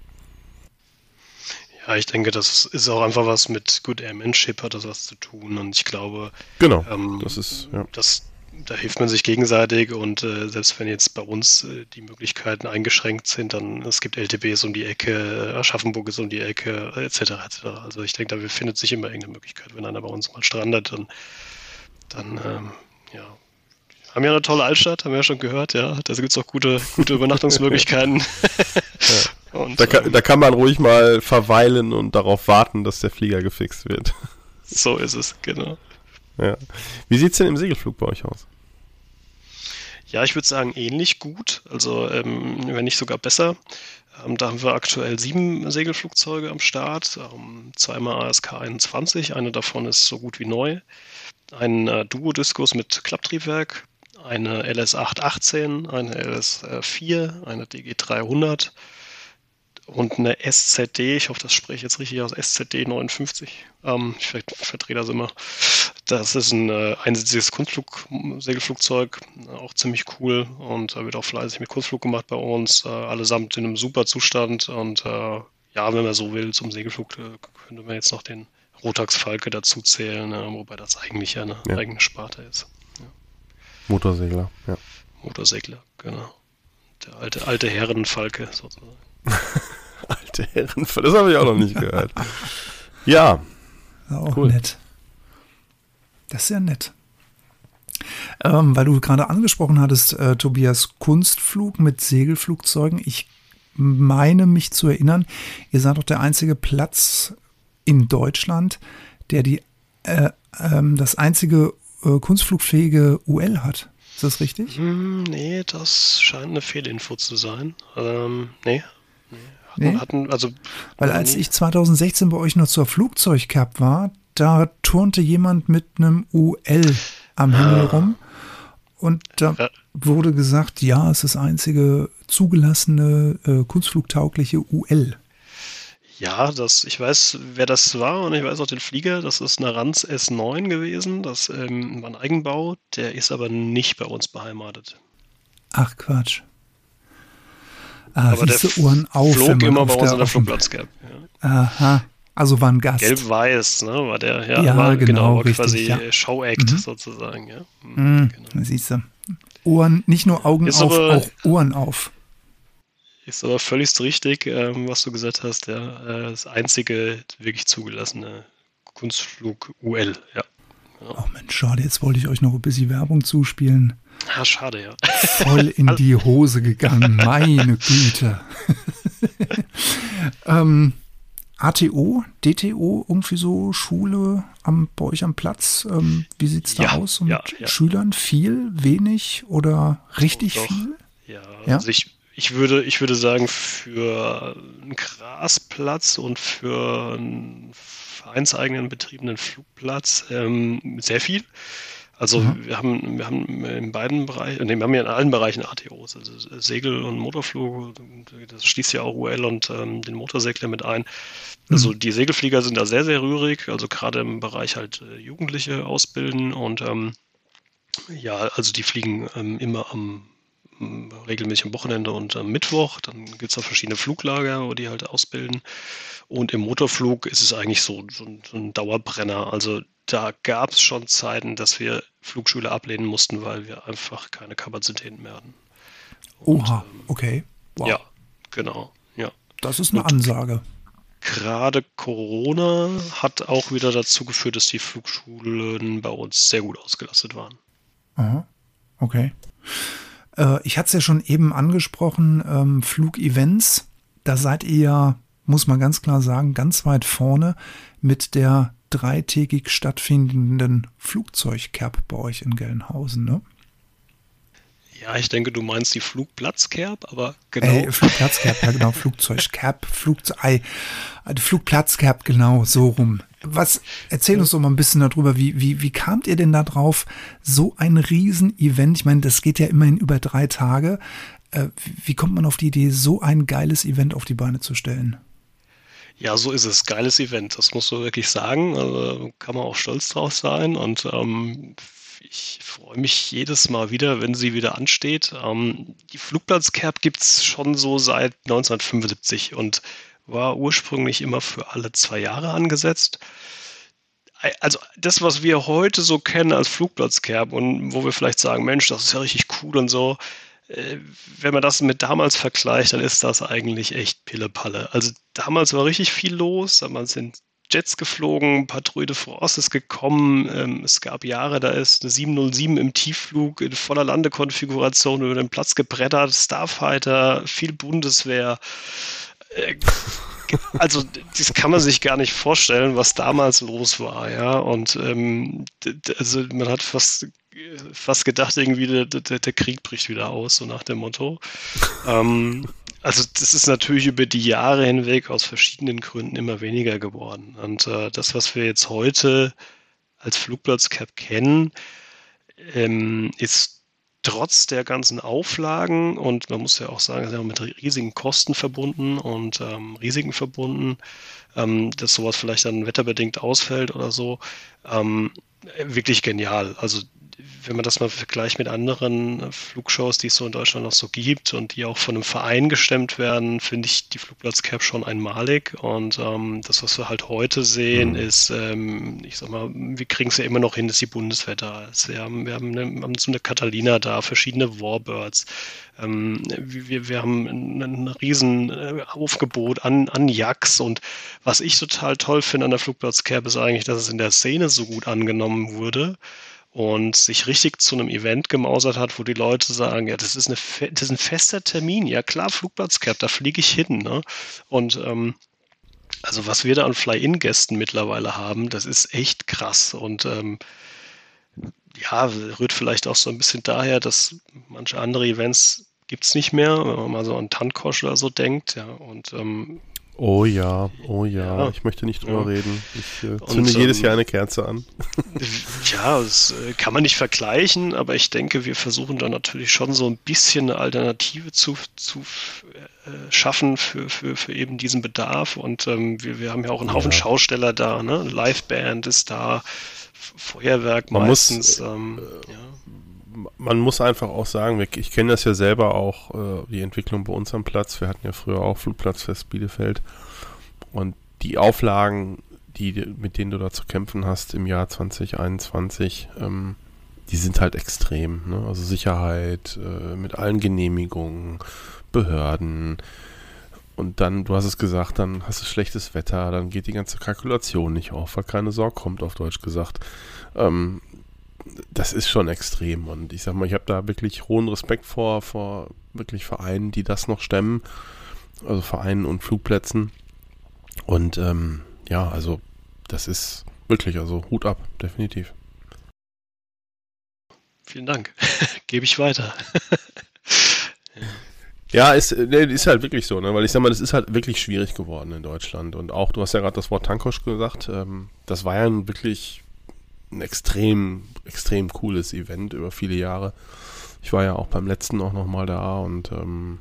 Ja, ich denke, das ist auch einfach was mit Good Airmanship hat das was zu tun und ich glaube, Genau, ähm, das ist, ja. das, da hilft man sich gegenseitig und äh, selbst wenn jetzt bei uns äh, die Möglichkeiten eingeschränkt sind, dann es gibt LTBs um die Ecke, Aschaffenburg ist um die Ecke, äh, etc. etc. Also ich denke, da findet sich immer irgendeine Möglichkeit, wenn einer bei uns mal strandet, dann, dann ähm, ja. Haben ja eine tolle Altstadt, haben wir ja schon gehört, ja. Da gibt es auch gute, gute Übernachtungsmöglichkeiten. Und, Da kann, ähm, da kann man ruhig mal verweilen und darauf warten, dass der Flieger gefixt wird. so ist es, genau. Ja. Wie sieht's denn im Segelflug bei euch aus? Ja, ich würde sagen, ähnlich gut, also ähm, wenn nicht sogar besser. Ähm, da haben wir aktuell sieben Segelflugzeuge am Start, ähm, zweimal ASK 21, eine davon ist so gut wie neu, ein äh, Duo-Diskus mit Klapptriebwerk, eine LS 818, eine LS 4, eine DG 300 und eine SZD, ich hoffe, das spreche ich jetzt richtig aus, SZD 59. Ähm, ich ver- verdrehe das immer. Das ist ein äh, einsitziges Kunstflug-Segelflugzeug, äh, auch ziemlich cool und da wird auch fleißig mit Kunstflug gemacht bei uns, äh, allesamt in einem super Zustand und äh, ja, wenn man so will, zum Segelflug äh, könnte man jetzt noch den Rotax Falke dazu zählen, äh, wobei das eigentlich ja eine Ja. eigene Sparte ist. Motorsegler, ja. Motorsegler, genau. Der alte, alte Herrenfalke sozusagen. Alte Herren, das habe ich auch noch nicht gehört. Ja, Ja, auch Cool. nett. Das ist ja nett. Ähm, weil du gerade angesprochen hattest, äh, Tobias, Kunstflug mit Segelflugzeugen. Ich meine mich zu erinnern, ihr seid doch der einzige Platz in Deutschland, der die, äh, ähm, das einzige äh, kunstflugfähige UL hat. Ist das richtig? Hm, nee, das scheint eine Fehlinfo zu sein. Ähm, nee. Nee. Hatten, also. Weil als ich 2016 bei euch noch zur Flugzeugcup war, da turnte jemand mit einem UL am Himmel rum und da wurde gesagt, ja, es ist das einzige zugelassene äh, kunstflugtaugliche UL. Ja, das, ich weiß, wer das war und ich weiß auch den Flieger. Das ist eine Ranz S9 gewesen. Das ähm, war ein Eigenbau. Der ist aber nicht bei uns beheimatet. Ach Quatsch. Ah, aber der Ohren auf. flog immer auf bei uns an der auf dem- Flugplatzcap. Ja. Aha, also war ein Gast. Gelb-Weiß, ne, war der. Ja, Ja, war, genau, war richtig, quasi ja. Show-Act Mhm. sozusagen. Ja. Mm, Mhm, genau. Siehst du. Ohren, nicht nur Augen Ist auf, aber- auch Ohren auf. Ist aber völlig richtig, ähm, was du gesagt hast. Ja. Äh, das einzige wirklich zugelassene Kunstflug UL. Ja. Oh Mensch, schade, jetzt wollte ich euch noch ein bisschen Werbung zuspielen. Ah, schade, ja. voll in die Hose gegangen. Meine Güte. ähm, ATO, DTO, irgendwie so Schule am, bei euch am Platz. Ähm, wie sieht's da Ja, aus? Und ja, ja. Schülern viel, wenig oder richtig Doch. viel? Ja, Ja? also ich, ich würde, ich würde sagen, für einen Grasplatz und für einen vereinseigenen betriebenen Flugplatz ähm, sehr viel. Also Mhm. wir haben, wir haben in beiden Bereichen, nee, wir haben ja in allen Bereichen ATOs, also Segel- und Motorflug, das schließt ja auch UL und ähm, den Motorsegler mit ein. Also Mhm. die Segelflieger sind da sehr, sehr rührig, also gerade im Bereich halt äh, Jugendliche ausbilden und ähm, ja, also die fliegen ähm, immer am regelmäßig am Wochenende und am Mittwoch. Dann gibt es da verschiedene Fluglager, wo die halt ausbilden. Und im Motorflug ist es eigentlich so, so, ein, so ein Dauerbrenner. Also da gab es schon Zeiten, dass wir Flugschule ablehnen mussten, weil wir einfach keine Kapazitäten mehr hatten. Und, Oha, ähm, okay. Wow. Ja, genau. Ja. Das ist eine Ansage. Gerade Corona hat auch wieder dazu geführt, dass die Flugschulen bei uns sehr gut ausgelastet waren. Aha, okay. Äh, ich hatte es ja schon eben angesprochen, ähm, Flugevents. Da seid ihr ja, muss man ganz klar sagen, ganz weit vorne mit der dreitägig stattfindenden Flugzeugcap bei euch in Gelnhausen, ne? Ja, ich denke, du meinst die Flugplatzkerb, aber genau. Äh, Flugplatzcap, ja genau, Flugzeugcap, Flugzeug, äh, Flugplatzcap, genau, so rum. Was, erzähl uns doch mal ein bisschen darüber, wie, wie, wie kamt ihr denn da drauf, so ein Riesen-Event, ich meine, das geht ja immerhin über drei Tage, äh, wie kommt man auf die Idee, so ein geiles Event auf die Beine zu stellen? Ja, so ist es. Geiles Event, das musst du wirklich sagen. Also kann man auch stolz drauf sein. Und ähm, ich freue mich jedes Mal wieder, wenn sie wieder ansteht. Ähm, die Flugplatzcap gibt es schon so seit 1975 und war ursprünglich immer für alle zwei Jahre angesetzt. Also das, was wir heute so kennen als Flugplatzcamp und wo wir vielleicht sagen, Mensch, das ist ja richtig cool und so, wenn man das mit damals vergleicht, dann ist das eigentlich echt Pillepalle. Also damals war richtig viel los, damals sind Jets geflogen, Patrouille de France ist gekommen. Ähm, es gab Jahre, da ist eine 707 im Tiefflug in voller Landekonfiguration über den Platz gebrettert, Starfighter, viel Bundeswehr. Äh, also das kann man sich gar nicht vorstellen, was damals los war, ja. Und ähm, also man hat fast fast gedacht, irgendwie der, der, der, Krieg bricht wieder aus, so nach dem Motto. ähm, also das ist natürlich über die Jahre hinweg aus verschiedenen Gründen immer weniger geworden. Und äh, das, was wir jetzt heute als Flugplatzcap kennen, ähm, ist trotz der ganzen Auflagen und man muss ja auch sagen, es ist ja mit riesigen Kosten verbunden und ähm, Risiken verbunden, ähm, dass sowas vielleicht dann wetterbedingt ausfällt oder so, ähm, wirklich genial. Also wenn man das mal vergleicht mit anderen Flugshows, die es so in Deutschland noch so gibt und die auch von einem Verein gestemmt werden, finde ich die Flugplatzcap schon einmalig. Und ähm, das, was wir halt heute sehen, mhm. ist, ähm, ich sag mal, wir kriegen es ja immer noch hin, dass die Bundeswehr da ist. Wir haben, wir haben, eine, haben so eine Catalina da, verschiedene Warbirds. Ähm, wir, wir haben ein, ein riesen äh, Aufgebot an, an Jacks und was ich total toll finde an der Flugplatzcap ist eigentlich, dass es in der Szene so gut angenommen wurde und sich richtig zu einem Event gemausert hat, wo die Leute sagen, ja, das ist, eine, das ist ein fester Termin, ja klar, Flugplatzcap, da fliege ich hin. Ne? Und ähm, also was wir da an Fly-In-Gästen mittlerweile haben, das ist echt krass. Und ähm, ja, rührt vielleicht auch so ein bisschen daher, dass manche andere Events gibt es nicht mehr, wenn man mal so an Tankosch oder so denkt, ja. Und ähm, Oh ja, oh ja, ja. ich möchte nicht drüber ja. reden. Ich äh, zünde und, jedes ähm, Jahr eine Kerze an. Ja, das äh, kann man nicht vergleichen, aber ich denke, wir versuchen da natürlich schon so ein bisschen eine Alternative zu, zu äh, schaffen für, für, für eben diesen Bedarf. Und ähm, wir, wir haben ja auch einen Haufen ja. Schausteller da, ne? Liveband ist da, Feuerwerk man meistens. Muss, ähm, äh, ja man muss einfach auch sagen, ich kenne das ja selber auch, äh, die Entwicklung bei uns am Platz. Wir hatten ja früher auch Flugplatzfest Bielefeld. Und die Auflagen, die, mit denen du da zu kämpfen hast im Jahr 2021, ähm, die sind halt extrem. Ne? Also Sicherheit äh, mit allen Genehmigungen, Behörden. Und dann, du hast es gesagt, dann hast du schlechtes Wetter, dann geht die ganze Kalkulation nicht auf, weil keine Sorge kommt, auf Deutsch gesagt. Ähm, das ist schon extrem. Und ich sag mal, ich habe da wirklich hohen Respekt vor, vor wirklich Vereinen, die das noch stemmen. Also Vereinen und Flugplätzen. Und ähm, ja, also das ist wirklich, also Hut ab, definitiv. Vielen Dank. Gebe ich weiter. ja, ist, ist halt wirklich so, ne? weil ich sag mal, das ist halt wirklich schwierig geworden in Deutschland. Und auch, du hast ja gerade das Wort Tankosch gesagt, ähm, das war ja wirklich ein extrem, extrem cooles Event über viele Jahre. Ich war ja auch beim letzten auch nochmal da und ähm,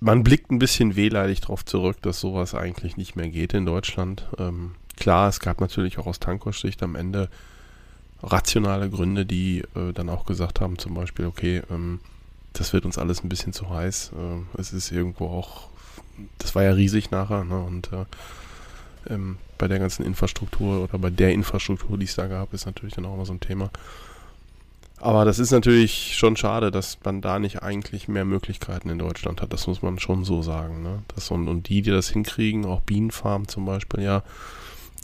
man blickt ein bisschen wehleidig darauf zurück, dass sowas eigentlich nicht mehr geht in Deutschland. Ähm, klar, es gab natürlich auch aus Tankosch-Sicht am Ende rationale Gründe, die äh, dann auch gesagt haben, zum Beispiel, okay, ähm, das wird uns alles ein bisschen zu heiß. Äh, es ist irgendwo auch, das war ja riesig nachher, ne? Und äh, ähm, bei der ganzen Infrastruktur oder bei der Infrastruktur, die es da gab, ist natürlich dann auch immer so ein Thema. Aber das ist natürlich schon schade, dass man da nicht eigentlich mehr Möglichkeiten in Deutschland hat. Das muss man schon so sagen. Ne? Das, und, und die, die das hinkriegen, auch Bienenfarm zum Beispiel, ja,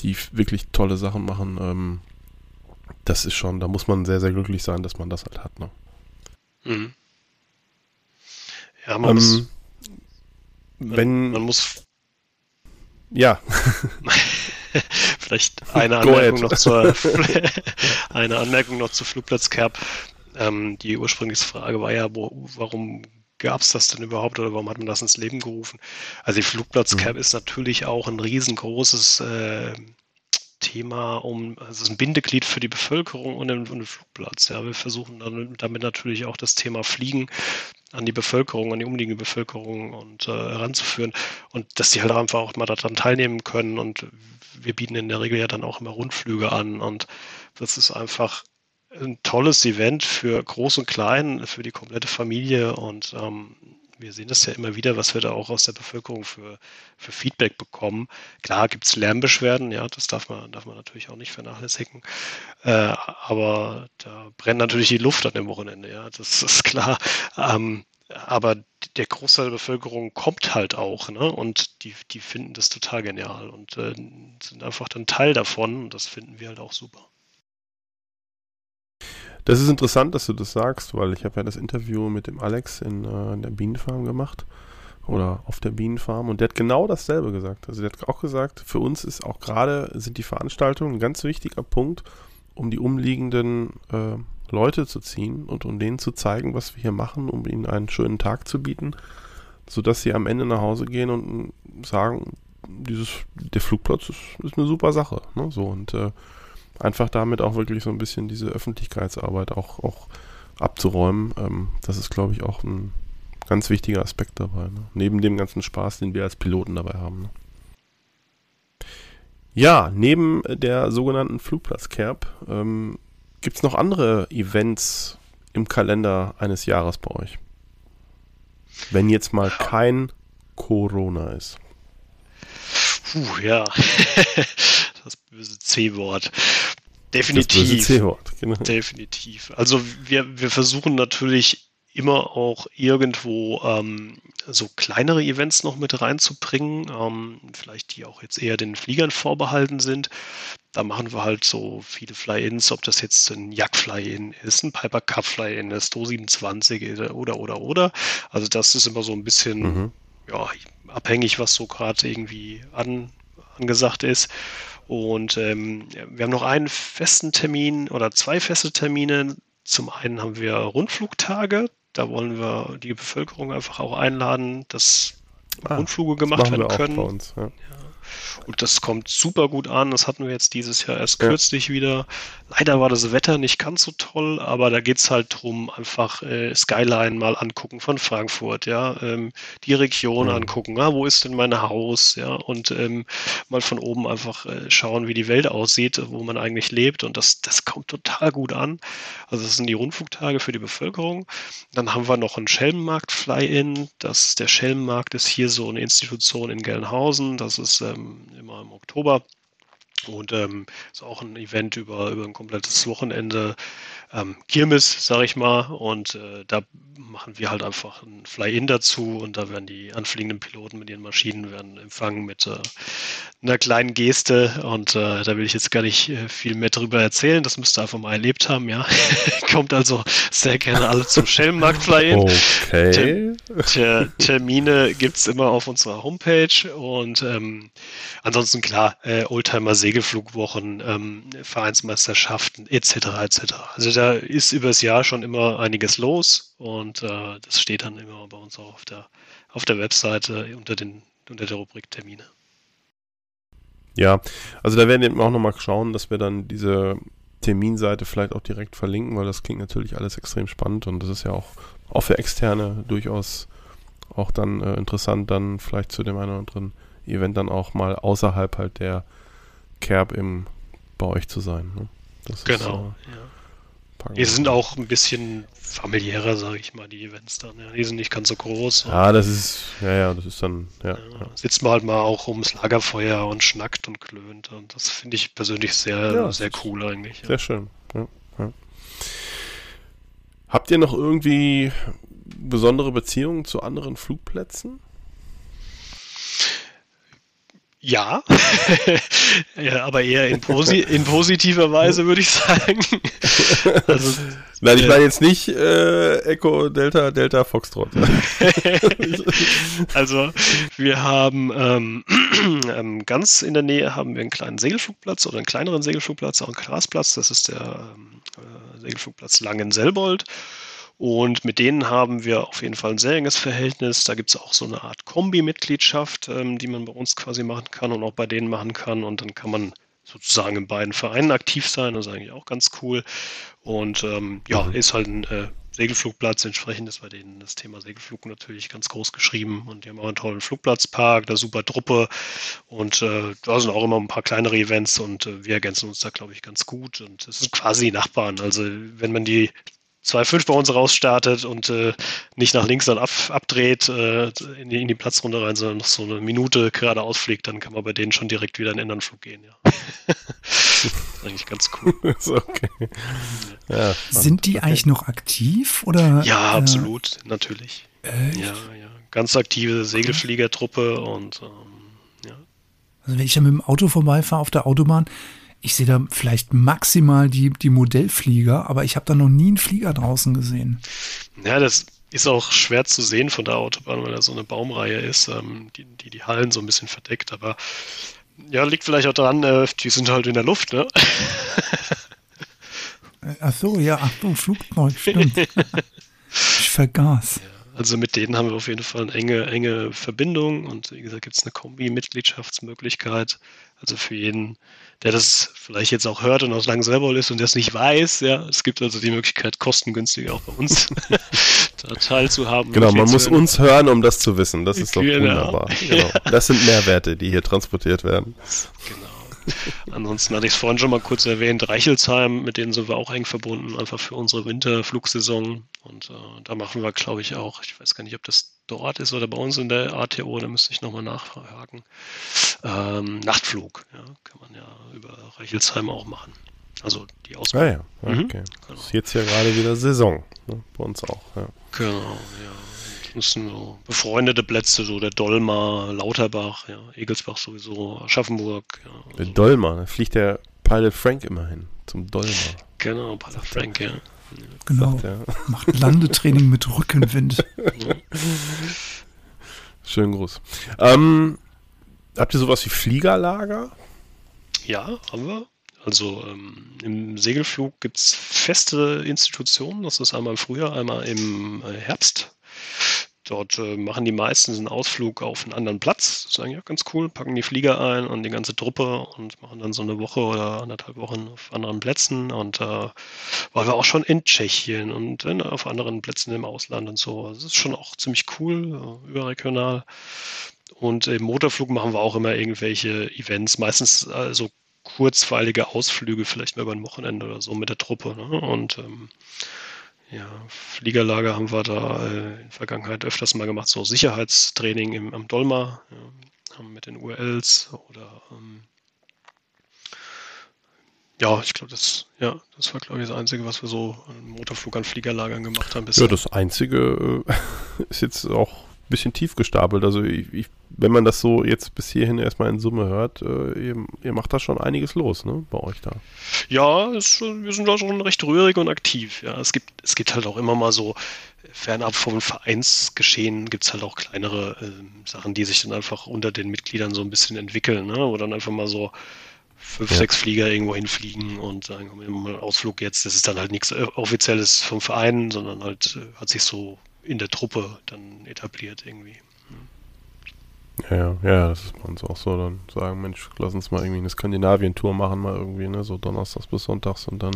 die wirklich tolle Sachen machen, ähm, das ist schon, da muss man sehr, sehr glücklich sein, dass man das halt hat. Ne? Mhm. Ja, man, ähm, muss, wenn, man muss ja. Vielleicht eine Anmerkung, noch zur, eine Anmerkung noch zu Flugplatzcap. Ähm, die ursprüngliche Frage war ja, wo, warum gab es das denn überhaupt oder warum hat man das ins Leben gerufen? Also die Flugplatzcap mhm. ist natürlich auch ein riesengroßes äh, Thema, um, also ist ein Bindeglied für die Bevölkerung und den, und den Flugplatz. Ja, wir versuchen dann, damit natürlich auch das Thema Fliegen an die Bevölkerung, an die umliegende Bevölkerung und äh, heranzuführen und dass die halt einfach auch mal daran teilnehmen können und wir bieten in der Regel ja dann auch immer Rundflüge an und das ist einfach ein tolles Event für Groß und Klein, für die komplette Familie und ähm, wir sehen das ja immer wieder, was wir da auch aus der Bevölkerung für, für Feedback bekommen. Klar gibt es Lärmbeschwerden, ja, das darf man, darf man natürlich auch nicht vernachlässigen. Äh, aber da brennt natürlich die Luft an dem Wochenende, ja, das ist klar. Ähm, aber der Großteil der Bevölkerung kommt halt auch, ne? Und die, die finden das total genial und äh, sind einfach dann Teil davon und das finden wir halt auch super. Das ist interessant, dass du das sagst, weil ich habe ja das Interview mit dem Alex in, äh, in der Bienenfarm gemacht oder auf der Bienenfarm und der hat genau dasselbe gesagt. Also der hat auch gesagt, für uns ist auch gerade sind die Veranstaltungen ein ganz wichtiger Punkt, um die umliegenden äh, Leute zu ziehen und um denen zu zeigen, was wir hier machen, um ihnen einen schönen Tag zu bieten, sodass sie am Ende nach Hause gehen und sagen, dieses, der Flugplatz ist, ist eine super Sache. Ne? So und äh, einfach damit auch wirklich so ein bisschen diese Öffentlichkeitsarbeit auch, auch abzuräumen, ähm, das ist, glaube ich, auch ein ganz wichtiger Aspekt dabei. Ne? Neben dem ganzen Spaß, den wir als Piloten dabei haben. Ne? Ja, neben der sogenannten Flugplatzcap ähm, gibt es noch andere Events im Kalender eines Jahres bei euch? Wenn jetzt mal kein Corona ist. Puh, ja. das böse C-Wort. Definitiv. C-Wort, genau. Definitiv. Also wir, wir versuchen natürlich immer auch irgendwo ähm, so kleinere Events noch mit reinzubringen, ähm, vielleicht die auch jetzt eher den Fliegern vorbehalten sind. Da machen wir halt so viele Fly-Ins, ob das jetzt ein Yak-Fly-In ist, ein Piper Cup-Fly-In, das Do 27 oder, oder, oder. Also das ist immer so ein bisschen mhm. ja, abhängig, was so gerade irgendwie an, angesagt ist. Und ähm, wir haben noch einen festen Termin oder zwei feste Termine. Zum einen haben wir Rundflugtage. Da wollen wir die Bevölkerung einfach auch einladen, dass ah, Rundfluge gemacht werden können. Uns, ja. Ja. Und das kommt super gut an. Das hatten wir jetzt dieses Jahr erst ja. kürzlich wieder. Leider war das Wetter nicht ganz so toll, aber da geht es halt drum, einfach äh, Skyline mal angucken von Frankfurt, ja, ähm, die Region mhm. angucken, ja, wo ist denn mein Haus, ja, und ähm, mal von oben einfach äh, schauen, wie die Welt aussieht, wo man eigentlich lebt. Und das, das kommt total gut an. Also das sind die Rundflugtage für die Bevölkerung. Dann haben wir noch einen Schelmenmarkt-Fly-In. Das, der Schelmenmarkt ist hier so eine Institution in Gelnhausen. Das ist ähm, immer im Oktober. Und ähm, ist auch ein Event über, über ein komplettes Wochenende. Ähm, Kirmes, sage ich mal. Und äh, da machen wir halt einfach ein Fly-In dazu und da werden die anfliegenden Piloten mit ihren Maschinen werden empfangen mit äh, einer kleinen Geste und äh, da will ich jetzt gar nicht äh, viel mehr drüber erzählen. Das müsst ihr einfach mal erlebt haben, ja. Kommt also sehr gerne alle zum Shellmarkt Fly-In. Okay. Ter Ter Termine gibt's immer auf unserer Homepage und ähm, ansonsten klar, äh, Oldtimer Segelflugwochen, ähm, Vereinsmeisterschaften etc. etc. Also da ist übers Jahr schon immer einiges los und äh, das steht dann immer bei uns auch auf der auf der Webseite unter den unter der Rubrik Termine. Ja, also da werden wir auch nochmal schauen, dass wir dann diese Terminseite vielleicht auch direkt verlinken, weil das klingt natürlich alles extrem spannend und das ist ja auch, auch für Externe durchaus auch dann äh, interessant, dann vielleicht zu dem einen oder anderen Event dann auch mal außerhalb halt der Kerb im, bei euch zu sein. Ne? genau, ist, äh, ja. Die sind auch ein bisschen familiärer, sage ich mal, die Events dann. Ja. Die sind nicht ganz so groß. Ja, das ist, ja, ja, das ist dann, ja. ja, ja. Sitzt man halt mal auch ums Lagerfeuer und schnackt und klönt. Und das finde ich persönlich sehr, sehr cool eigentlich. Sehr schön. Habt ihr noch irgendwie besondere Beziehungen zu anderen Flugplätzen? Ja, ja aber eher in, posi in, positiver Weise, würde ich sagen. also, Nein, ich äh, meine jetzt nicht äh, Echo Delta Delta Foxtrot. also wir haben ähm, ähm, ganz in der Nähe haben wir einen kleinen Segelflugplatz oder einen kleineren Segelflugplatz, auch einen Grasplatz. Das ist der ähm, äh, Segelflugplatz Langen-Selbold. Und mit denen haben wir auf jeden Fall ein sehr enges Verhältnis. Da gibt es auch so eine Art Kombi-Mitgliedschaft, ähm, die man bei uns quasi machen kann und auch bei denen machen kann. Und dann kann man sozusagen in beiden Vereinen aktiv sein. Das ist eigentlich auch ganz cool. Und ähm, ja, mhm. ist halt ein äh, Segelflugplatz. Entsprechend ist bei denen das Thema Segelflug natürlich ganz groß geschrieben. Und die haben auch einen tollen Flugplatzpark, eine super Truppe. Und äh, da sind auch immer ein paar kleinere Events und äh, wir ergänzen uns da, glaube ich, ganz gut. Und es sind quasi Nachbarn. Also wenn man die 2,5 bei uns rausstartet und äh, nicht nach links dann ab, abdreht äh, in, die, in die Platzrunde rein, sondern noch so eine Minute gerade ausfliegt, dann kann man bei denen schon direkt wieder in den anderen Flug gehen, ja. eigentlich ganz cool. ist okay. Ja, Sind die okay. eigentlich noch aktiv? Oder, ja, äh, absolut, natürlich. Echt? Ja, ja. Ganz aktive Segelfliegertruppe und ähm, ja. Also wenn ich ja mit dem Auto vorbeifahre auf der Autobahn, ich sehe da vielleicht maximal die, die Modellflieger, aber ich habe da noch nie einen Flieger draußen gesehen. Ja, das ist auch schwer zu sehen von der Autobahn, weil da so eine Baumreihe ist, ähm, die, die, die Hallen so ein bisschen verdeckt. Aber ja, liegt vielleicht auch daran, äh, die sind halt in der Luft, ne? Ach so, ja, Achtung, Flugzeug, stimmt. ich vergaß. Ja. Also mit denen haben wir auf jeden Fall eine enge, enge Verbindung und wie gesagt, gibt es eine Kombi-Mitgliedschaftsmöglichkeit. Also für jeden, der das vielleicht jetzt auch hört und aus Langselbold ist und das nicht weiß, ja, es gibt also die Möglichkeit, kostengünstig auch bei uns da teilzuhaben. Genau, man muss hören. uns hören, um das zu wissen. Das ist doch genau. wunderbar. Genau. Das sind Mehrwerte, die hier transportiert werden. Genau. Ansonsten hatte ich es vorhin schon mal kurz erwähnt, Reichelsheim, mit denen sind wir auch eng verbunden, einfach für unsere Winterflugsaison. Und äh, da machen wir, glaube ich, auch, ich weiß gar nicht, ob das dort ist oder bei uns in der ATO, da müsste ich nochmal nachfragen. Ähm, Nachtflug, ja, kann man ja über Reichelsheim auch machen. Also die Ausbildung. Ah ja, mhm. okay. Mhm, genau. Ist jetzt ja gerade wieder Saison, ne? bei uns auch. Ja. Genau, ja. Das sind so befreundete Plätze, so der Dolmar, Lauterbach, ja, Egelsbach sowieso, Aschaffenburg. Ja, der also. Dolmar, da fliegt der Pilot Frank immerhin zum Dolmar. Genau, Pilot Frank, ja. Genau. Macht Landetraining mit Rückenwind. Schönen Gruß. Ähm, habt ihr sowas wie Fliegerlager? Ja, haben wir. Also ähm, im Segelflug gibt es feste Institutionen. Das ist einmal im Frühjahr, einmal im äh, Herbst. Dort äh, machen die meisten einen Ausflug auf einen anderen Platz. Das ist eigentlich auch ganz cool. Packen die Flieger ein und die ganze Truppe und machen dann so eine Woche oder anderthalb Wochen auf anderen Plätzen. Und äh, waren wir auch schon in Tschechien und äh, auf anderen Plätzen im Ausland und so. Das ist schon auch ziemlich cool, äh, überregional. Und im Motorflug machen wir auch immer irgendwelche Events, meistens so kurzweilige Ausflüge, vielleicht mal über ein Wochenende oder so mit der Truppe. Ne? Und ähm, ja, Fliegerlager haben wir da äh, in der Vergangenheit öfters mal gemacht, so Sicherheitstraining im, am Dolmar, ja, mit den URLs oder ähm, ja, ich glaube, das, ja, das war, glaube ich, das Einzige, was wir so im Motorflug an Fliegerlagern gemacht haben. Bisher. Ja, das Einzige äh, ist jetzt auch bisschen tief gestapelt. Also ich, ich, wenn man das so jetzt bis hierhin erstmal in Summe hört, äh, ihr, ihr, macht da schon einiges los, ne, bei euch da. Ja, es, wir sind da schon recht rührig und aktiv. Ja, es gibt, es gibt halt auch immer mal so fernab vom Vereinsgeschehen gibt es halt auch kleinere äh, Sachen, die sich dann einfach unter den Mitgliedern so ein bisschen entwickeln, ne? wo dann einfach mal so fünf, ja. sechs Flieger irgendwo hinfliegen und sagen, wir mal einen Ausflug jetzt. Das ist dann halt nichts Offizielles vom Verein, sondern halt äh, hat sich so in der Truppe dann etabliert irgendwie. Ja, ja, das ist bei uns auch so. Dann sagen, Mensch, lass uns mal irgendwie eine Skandinavien-Tour machen, mal irgendwie, ne? So donnerstags bis sonntags und dann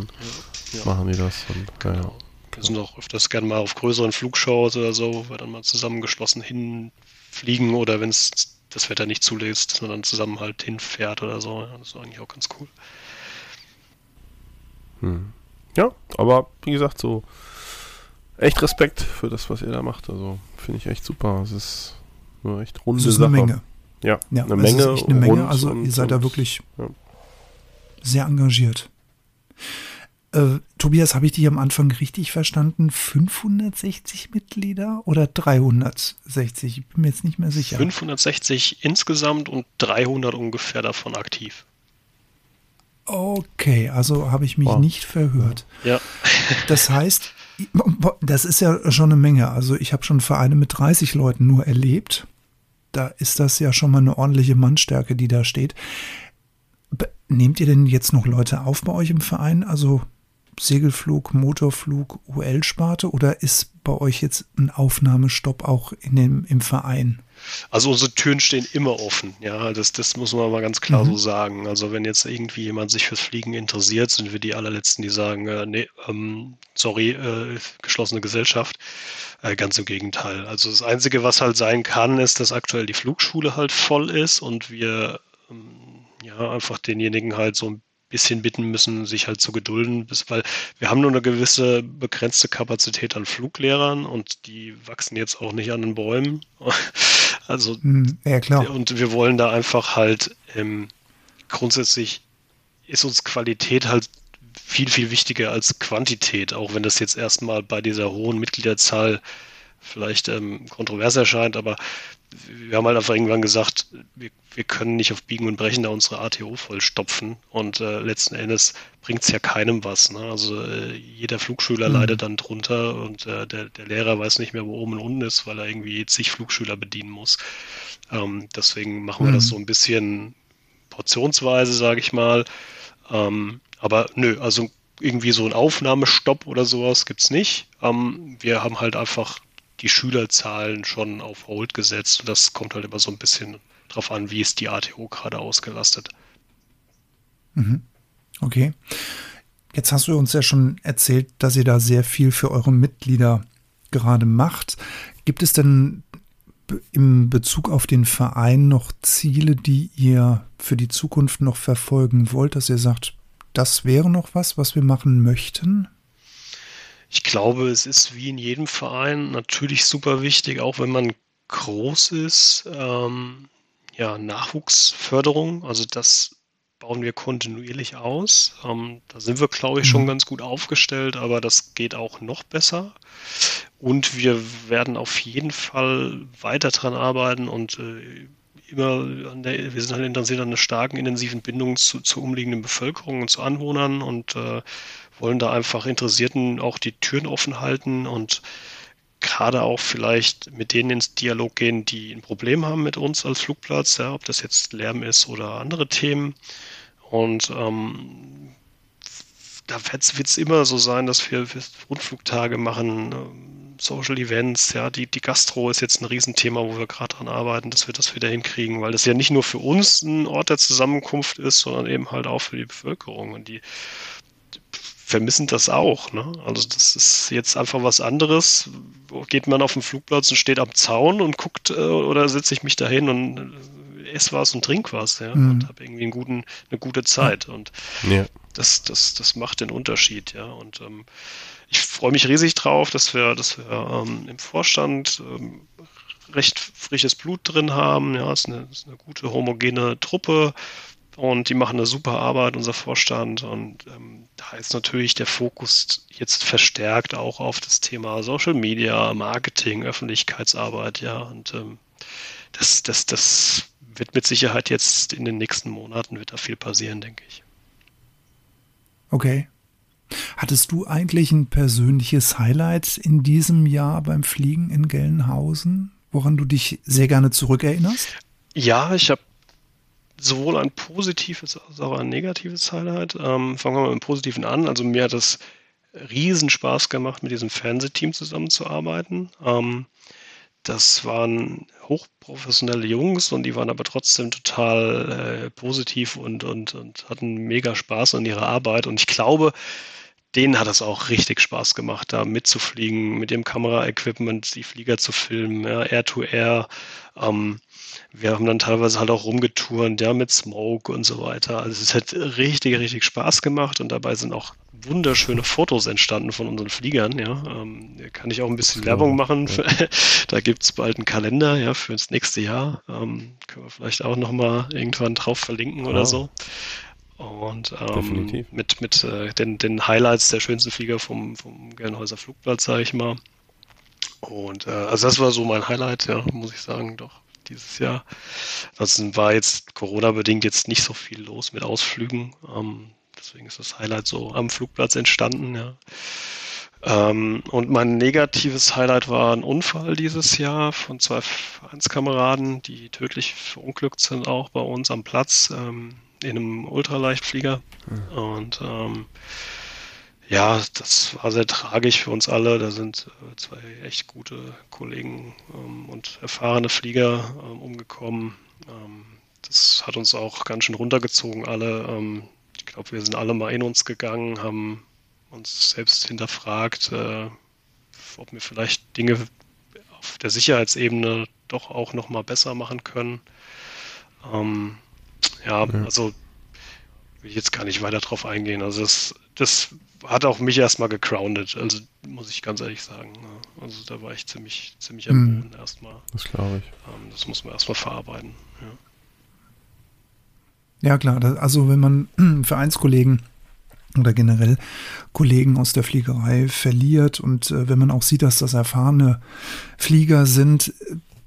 ja, ja. machen die das. Und, genau. ja, Wir sind auch öfters gerne mal auf größeren Flugshows oder so, wo wir dann mal zusammengeschlossen hinfliegen oder wenn es das Wetter nicht zulässt, dass man dann zusammen halt hinfährt oder so. Das ist eigentlich auch ganz cool. Hm. Ja, aber wie gesagt, so echt Respekt für das, was ihr da macht. Also finde ich echt super. Es ist eine echt runde es ist Sache. Eine Menge. Ja, ja eine Menge. Ist echt eine Menge. Also ihr seid da wirklich ja. sehr engagiert. Äh, Tobias, habe ich dich am Anfang richtig verstanden? 560 Mitglieder oder 360? Ich bin mir jetzt nicht mehr sicher. 560 insgesamt und 300 ungefähr davon aktiv. Okay, also habe ich mich wow. nicht verhört. Ja. Das heißt, das ist ja schon eine Menge. Also ich habe schon Vereine mit 30 Leuten nur erlebt. Da ist das ja schon mal eine ordentliche Mannstärke, die da steht. Nehmt ihr denn jetzt noch Leute auf bei euch im Verein? Also Segelflug, Motorflug, UL-Sparte oder ist bei euch jetzt ein Aufnahmestopp auch in dem, im Verein? Also unsere Türen stehen immer offen, ja, das, das muss man mal ganz klar mhm. so sagen. Also wenn jetzt irgendwie jemand sich fürs Fliegen interessiert, sind wir die allerletzten, die sagen, äh, nee, ähm, sorry, äh, geschlossene Gesellschaft. Äh, ganz im Gegenteil. Also das Einzige, was halt sein kann, ist, dass aktuell die Flugschule halt voll ist und wir ähm, ja einfach denjenigen halt so ein bisschen bitten müssen, sich halt zu gedulden, bis, weil wir haben nur eine gewisse begrenzte Kapazität an Fluglehrern und die wachsen jetzt auch nicht an den Bäumen. Also, hm, ja, klar. Und wir wollen da einfach halt ähm, grundsätzlich ist uns Qualität halt viel, viel wichtiger als Quantität, auch wenn das jetzt erstmal bei dieser hohen Mitgliederzahl vielleicht ähm, kontrovers erscheint, aber wir haben halt einfach irgendwann gesagt, wir, wir können nicht auf Biegen und Brechen da unsere ATO vollstopfen und äh, letzten Endes bringt es ja keinem was. Ne? Also äh, jeder Flugschüler mhm. leidet dann drunter und äh, der, der Lehrer weiß nicht mehr, wo oben und unten ist, weil er irgendwie zig Flugschüler bedienen muss. Ähm, deswegen machen wir mhm. das so ein bisschen portionsweise, sage ich mal. Ähm, aber nö, also irgendwie so ein Aufnahmestopp oder sowas gibt es nicht. Ähm, wir haben halt einfach die Schülerzahlen schon auf Hold gesetzt. Und das kommt halt immer so ein bisschen drauf an, wie ist die ATO gerade ausgelastet. Mhm. Okay. Jetzt hast du uns ja schon erzählt, dass ihr da sehr viel für eure Mitglieder gerade macht. Gibt es denn im Bezug auf den Verein noch Ziele, die ihr für die Zukunft noch verfolgen wollt, dass ihr sagt, das wäre noch was, was wir machen möchten? Ich glaube, es ist wie in jedem Verein natürlich super wichtig, auch wenn man groß ist, ähm, ja, Nachwuchsförderung. Also das bauen wir kontinuierlich aus. Ähm, da sind wir, glaube ich, schon mhm. ganz gut aufgestellt, aber das geht auch noch besser. Und wir werden auf jeden Fall weiter dran arbeiten und äh, immer der, wir sind halt interessiert an einer starken, intensiven Bindung zu, zur umliegenden Bevölkerung und zu Anwohnern und äh, wollen da einfach Interessierten auch die Türen offen halten und gerade auch vielleicht mit denen ins Dialog gehen, die ein Problem haben mit uns als Flugplatz, ja, ob das jetzt Lärm ist oder andere Themen. Und ähm, da wird es immer so sein, dass wir Rundflugtage machen, ähm, Social Events, ja, die, die Gastro ist jetzt ein Riesenthema, wo wir gerade dran arbeiten, dass wir das wieder hinkriegen, weil das ja nicht nur für uns ein Ort der Zusammenkunft ist, sondern eben halt auch für die Bevölkerung. Und die vermissen das auch. Ne? Also das ist jetzt einfach was anderes. Geht man auf den Flugplatz und steht am Zaun und guckt äh, oder setze ich mich dahin und äh, esse was und trink was, ja, mhm. und habe irgendwie einen guten, eine gute Zeit. Und ja. das, das, das macht den Unterschied, ja. Und ähm, ich freue mich riesig drauf, dass wir, dass wir ähm, im Vorstand ähm, recht frisches Blut drin haben. Ja, es ist eine, ist eine gute homogene Truppe und die machen eine super Arbeit, unser Vorstand. Und ähm, da ist natürlich der Fokus jetzt verstärkt auch auf das Thema Social Media, Marketing, Öffentlichkeitsarbeit, ja. Und ähm, das, das, das wird mit Sicherheit jetzt in den nächsten Monaten wird da viel passieren, denke ich. Okay. Hattest du eigentlich ein persönliches Highlight in diesem Jahr beim Fliegen in Gelnhausen, woran du dich sehr gerne zurückerinnerst? Ja, ich habe sowohl ein positives als auch ein negatives Highlight. Ähm, fangen wir mal mit dem Positiven an. Also mir hat es riesen Spaß gemacht, mit diesem Fernsehteam zusammenzuarbeiten. Ähm, das waren hochprofessionelle Jungs und die waren aber trotzdem total äh, positiv und, und, und hatten mega Spaß an ihrer Arbeit. Und ich glaube, denen hat es auch richtig Spaß gemacht, da mitzufliegen, mit dem Kameraequipment die Flieger zu filmen, ja, Air-to-Air. -Air. Ähm, wir haben dann teilweise halt auch rumgetouren, ja, mit Smoke und so weiter. Also es hat richtig, richtig Spaß gemacht und dabei sind auch wunderschöne Fotos entstanden von unseren Fliegern, ja. Ähm, kann ich auch ein bisschen Werbung machen. Ja. da gibt es bald einen Kalender, ja, für das nächste Jahr. Ähm, können wir vielleicht auch nochmal irgendwann drauf verlinken oder so. Und ähm, mit, mit äh, den, den Highlights der schönsten Flieger vom, vom Gelnhäuser Flugplatz, sage ich mal. Und äh, also das war so mein Highlight, ja, muss ich sagen, doch dieses Jahr. Ansonsten war jetzt Corona-bedingt jetzt nicht so viel los mit Ausflügen. Ähm, deswegen ist das Highlight so am Flugplatz entstanden, ja. Ähm, und mein negatives Highlight war ein Unfall dieses Jahr von zwei Vereinskameraden, die tödlich verunglückt sind, auch bei uns am Platz ähm, in einem Ultraleichtflieger. Mhm. Und ähm, ja, das war sehr tragisch für uns alle. Da sind äh, zwei echt gute Kollegen ähm, und erfahrene Flieger ähm, umgekommen. Ähm, das hat uns auch ganz schön runtergezogen, alle. Ähm, ich glaube, wir sind alle mal in uns gegangen, haben uns selbst hinterfragt, äh, ob wir vielleicht Dinge auf der Sicherheitsebene doch auch noch mal besser machen können. Ähm, ja, ja, also will ich jetzt gar nicht weiter drauf eingehen. Also das, das hat auch mich erstmal gegroundet, also muss ich ganz ehrlich sagen. Ne? Also da war ich ziemlich, ziemlich am hm. Boden erstmal. Das glaube ich. Ähm, das muss man erstmal verarbeiten. Ja. ja, klar. Also wenn man Vereinskollegen oder generell Kollegen aus der Fliegerei verliert und äh, wenn man auch sieht, dass das erfahrene Flieger sind,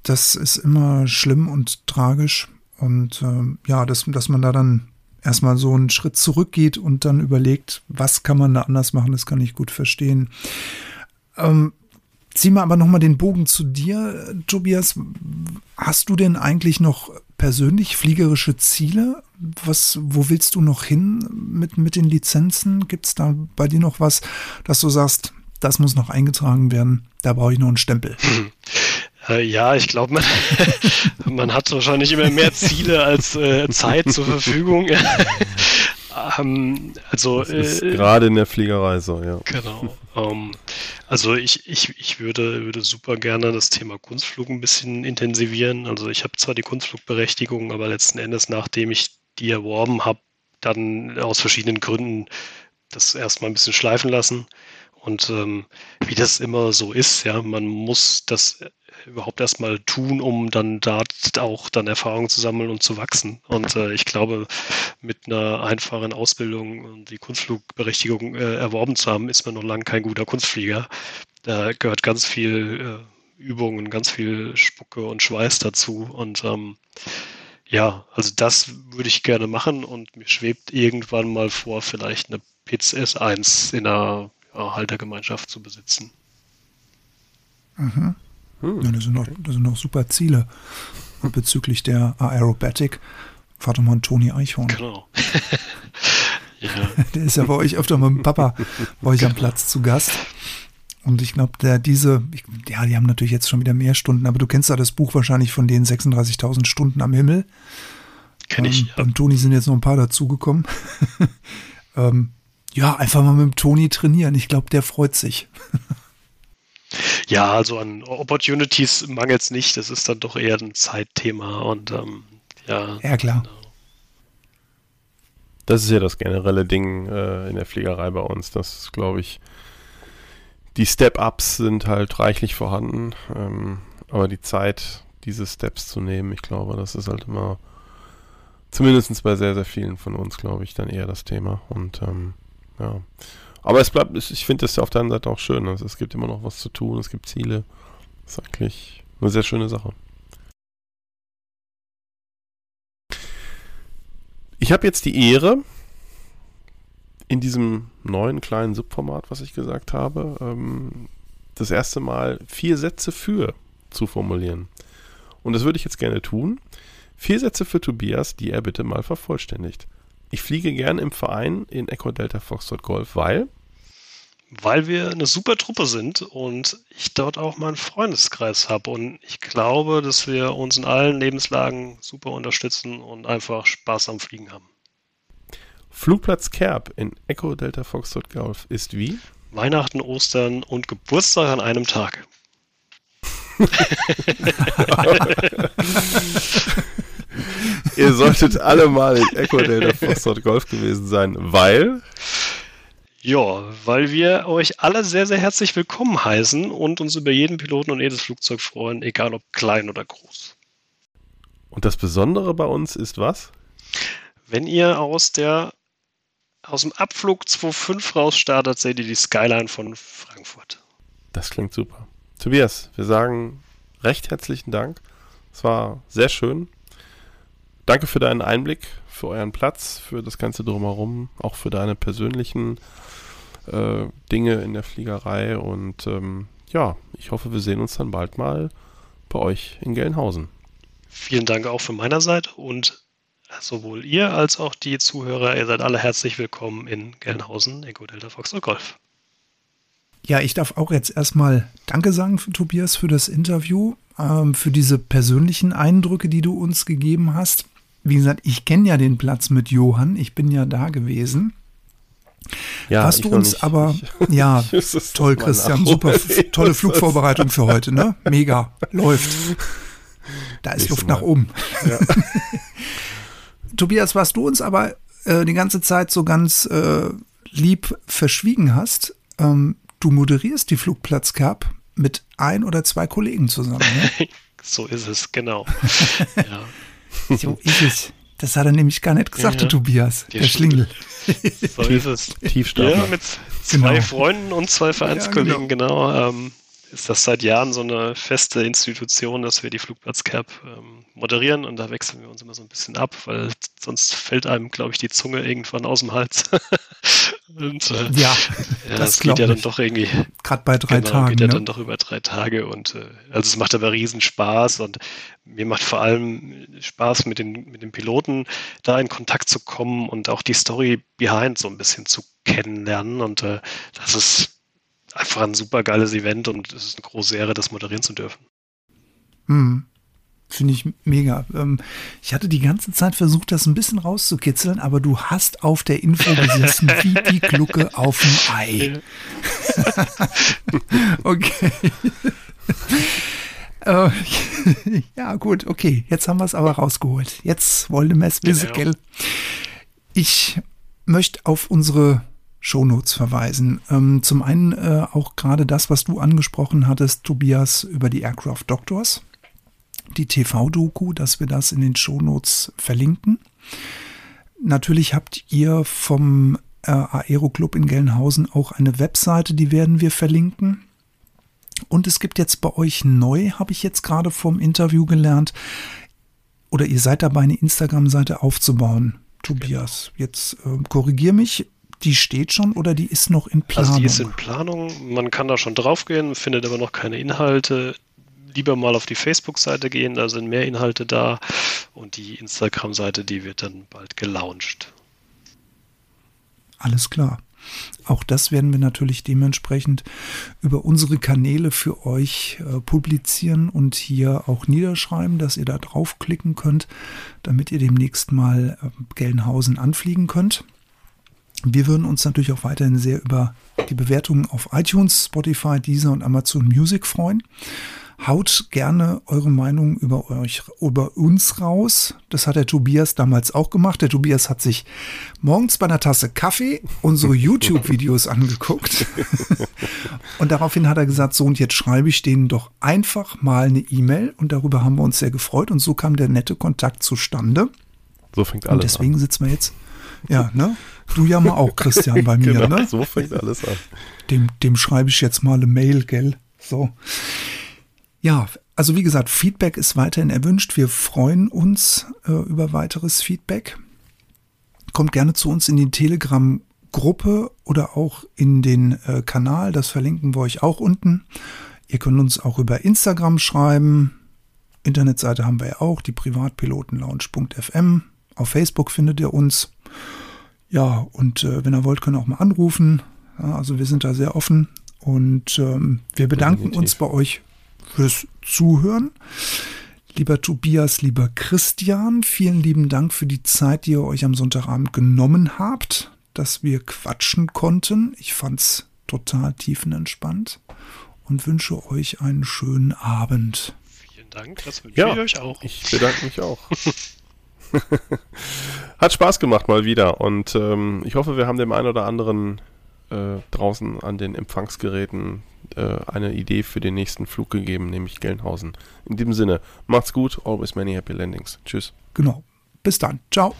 das ist immer schlimm und tragisch. Und äh, ja, dass, dass man da dann erstmal so einen Schritt zurückgeht und dann überlegt, was kann man da anders machen, das kann ich gut verstehen. Ähm, zieh mal aber nochmal den Bogen zu dir, Tobias. Hast du denn eigentlich noch persönlich fliegerische Ziele? Was, wo willst du noch hin mit, mit den Lizenzen? Gibt es da bei dir noch was, dass du sagst, das muss noch eingetragen werden, da brauche ich noch einen Stempel? Äh, ja, ich glaube, man, man hat wahrscheinlich immer mehr Ziele als äh, Zeit zur Verfügung. ähm, also das ist äh, gerade in der Fliegerei so, ja. Genau. Ähm, also ich, ich, ich würde, würde super gerne das Thema Kunstflug ein bisschen intensivieren. Also ich habe zwar die Kunstflugberechtigung, aber letzten Endes, nachdem ich die erworben habe, dann aus verschiedenen Gründen das erstmal ein bisschen schleifen lassen. Und ähm, wie das immer so ist, ja, man muss das überhaupt erstmal tun, um dann da auch dann Erfahrungen zu sammeln und zu wachsen. Und äh, ich glaube, mit einer einfachen Ausbildung und die Kunstflugberechtigung äh, erworben zu haben, ist man noch lange kein guter Kunstflieger. Da gehört ganz viel äh, Übung und ganz viel Spucke und Schweiß dazu. Und ähm, ja, also das würde ich gerne machen und mir schwebt irgendwann mal vor, vielleicht eine PCS 1 in einer Haltergemeinschaft zu besitzen. Mhm. Hm. Ja, das, sind noch, das sind noch super Ziele. Und bezüglich der Aerobatic, Vater mal Toni Eichhorn. Genau. ja. Der ist ja bei euch öfter mit dem Papa bei euch am genau. Platz zu Gast. Und ich glaube, der diese, ich, ja, die haben natürlich jetzt schon wieder mehr Stunden, aber du kennst ja das Buch wahrscheinlich von den 36.000 Stunden am Himmel. Kenn ich. Ähm, ja. Beim Toni sind jetzt noch ein paar dazugekommen. ähm, ja, einfach mal mit dem Toni trainieren. Ich glaube, der freut sich. Ja, also an Opportunities mangelt es nicht. Das ist dann doch eher ein Zeitthema und ähm, ja. Ja, klar. Genau. Das ist ja das generelle Ding äh, in der Fliegerei bei uns. Das glaube ich, die Step-Ups sind halt reichlich vorhanden. Ähm, aber die Zeit, diese Steps zu nehmen, ich glaube, das ist halt immer, zumindest bei sehr, sehr vielen von uns, glaube ich, dann eher das Thema. Und ähm, ja. Aber es bleibt, ich finde das auf der anderen Seite auch schön. Also es gibt immer noch was zu tun, es gibt Ziele. Das ist eigentlich eine sehr schöne Sache. Ich habe jetzt die Ehre, in diesem neuen kleinen Subformat, was ich gesagt habe, ähm, das erste Mal vier Sätze für zu formulieren. Und das würde ich jetzt gerne tun. Vier Sätze für Tobias, die er bitte mal vervollständigt. Ich fliege gern im Verein in Echo Delta Foxtrot Golf, weil weil wir eine super Truppe sind und ich dort auch meinen Freundeskreis habe. Und ich glaube, dass wir uns in allen Lebenslagen super unterstützen und einfach Spaß am Fliegen haben. Flugplatz Kerb in Echo Delta Foxtrot Golf ist wie? Weihnachten, Ostern und Geburtstag an einem Tag. Ihr solltet alle mal in Echo Delta Foxtrot Golf gewesen sein, weil ja, weil wir euch alle sehr, sehr herzlich willkommen heißen und uns über jeden Piloten und jedes Flugzeug freuen, egal ob klein oder groß. Und das Besondere bei uns ist was? Wenn ihr aus der aus dem Abflug 2.5 rausstartet, seht ihr die Skyline von Frankfurt. Das klingt super. Tobias, wir sagen recht herzlichen Dank. Es war sehr schön. Danke für deinen Einblick, für euren Platz, für das Ganze drumherum, auch für deine persönlichen äh, Dinge in der Fliegerei. Und ähm, ja, ich hoffe, wir sehen uns dann bald mal bei euch in Gelnhausen. Vielen Dank auch von meiner Seite und sowohl ihr als auch die Zuhörer, ihr seid alle herzlich willkommen in Gelnhausen, Echo Delta Fox und Golf. Ja, ich darf auch jetzt erstmal Danke sagen, für Tobias, für das Interview, ähm, für diese persönlichen Eindrücke, die du uns gegeben hast. Wie gesagt, ich kenne ja den Platz mit Johann, ich bin ja da gewesen. Ja, Was du uns aber, ja, toll, Christian, super, tolle Flugvorbereitung für heute, ne? Mega, läuft. Da ist Luft Mal. nach oben. Ja. Tobias, was du uns aber äh, die ganze Zeit so ganz äh, lieb verschwiegen hast, ähm, du moderierst die Flugplatz Cup mit ein oder zwei Kollegen zusammen. Ne? so ist es, genau. ja. So ist es. Das hat er nämlich gar nicht gesagt, ja, der Tobias, der, der Schlingel. So ist es. Tiefstapler. Ja, mit zwei genau. Freunden und zwei Vereinskollegen, ja, genau. genau ähm, ist das seit Jahren so eine feste Institution, dass wir die Flugplatzcap ähm, moderieren und da wechseln wir uns immer so ein bisschen ab, weil sonst fällt einem, glaube ich, die Zunge irgendwann aus dem Hals. und, äh, ja, ja, das, geht ja dann doch irgendwie. Gerade bei drei genau, Tagen. Geht ja ne? dann doch über drei Tage und äh, also es macht aber riesen Spaß und mir macht vor allem Spaß mit den, mit den Piloten da in Kontakt zu kommen und auch die Story behind so ein bisschen zu kennenlernen und äh, das ist einfach ein super geiles Event und es ist eine große Ehre, das moderieren zu dürfen. Hm. Finde ich mega. Ähm, ich hatte die ganze Zeit versucht, das ein bisschen rauszukitzeln, aber du hast auf der Info gesessen wie die Glucke auf dem Ei. okay. Ja, gut, okay. Jetzt haben wir es aber rausgeholt. Jetzt wollen wir es wissen, genau. gell? Ich möchte auf unsere Shownotes verweisen. Ähm, zum einen äh, auch gerade das, was du angesprochen hattest, Tobias, über die Aircraft Doctors, die TV-Doku, dass wir das in den Shownotes verlinken. Natürlich habt ihr vom äh, Aero Club in Gelnhausen auch eine Webseite, die werden wir verlinken. Und es gibt jetzt bei euch neu, habe ich jetzt gerade vom Interview gelernt, oder ihr seid dabei, eine Instagram-Seite aufzubauen. Tobias, jetzt äh, korrigier mich, die steht schon oder die ist noch in Planung? Also die ist in Planung. Man kann da schon draufgehen, findet aber noch keine Inhalte. Lieber mal auf die Facebook-Seite gehen, da sind mehr Inhalte da. Und die Instagram-Seite, die wird dann bald gelauncht. Alles klar. Auch das werden wir natürlich dementsprechend über unsere Kanäle für euch äh, publizieren und hier auch niederschreiben, dass ihr da draufklicken könnt, damit ihr demnächst mal äh, Gelnhausen anfliegen könnt. Wir würden uns natürlich auch weiterhin sehr über die Bewertungen auf iTunes, Spotify, Deezer und Amazon Music freuen. Haut gerne eure Meinung über euch, über uns raus. Das hat der Tobias damals auch gemacht. Der Tobias hat sich morgens bei einer Tasse Kaffee unsere YouTube-Videos angeguckt. und daraufhin hat er gesagt, so und jetzt schreibe ich denen doch einfach mal eine E-Mail. Und darüber haben wir uns sehr gefreut. Und so kam der nette Kontakt zustande. So fängt alles an. Und deswegen an. sitzen wir jetzt ja, ne? Du ja mal auch, Christian, bei mir, genau, ne? So fängt alles an. Dem, dem schreibe ich jetzt mal eine Mail, gell? So. Ja, also wie gesagt, Feedback ist weiterhin erwünscht. Wir freuen uns äh, über weiteres Feedback. Kommt gerne zu uns in die Telegram-Gruppe oder auch in den äh, Kanal. Das verlinken wir euch auch unten. Ihr könnt uns auch über Instagram schreiben. Internetseite haben wir ja auch, die privatpilotenlounge.fm. Auf Facebook findet ihr uns. Ja, und äh, wenn ihr wollt, könnt ihr auch mal anrufen. Ja, also wir sind da sehr offen und ähm, wir bedanken Definitiv. uns bei euch fürs Zuhören. Lieber Tobias, lieber Christian, vielen lieben Dank für die Zeit, die ihr euch am Sonntagabend genommen habt, dass wir quatschen konnten. Ich fand's total tiefenentspannt und wünsche euch einen schönen Abend. Vielen Dank, das wünsche ja, ich euch auch. Ich bedanke mich auch. Hat Spaß gemacht mal wieder und ähm, ich hoffe, wir haben dem einen oder anderen äh, draußen an den Empfangsgeräten äh, eine Idee für den nächsten Flug gegeben, nämlich Gelnhausen. In diesem Sinne, macht's gut, always many happy landings. Tschüss. Genau. Bis dann. Ciao.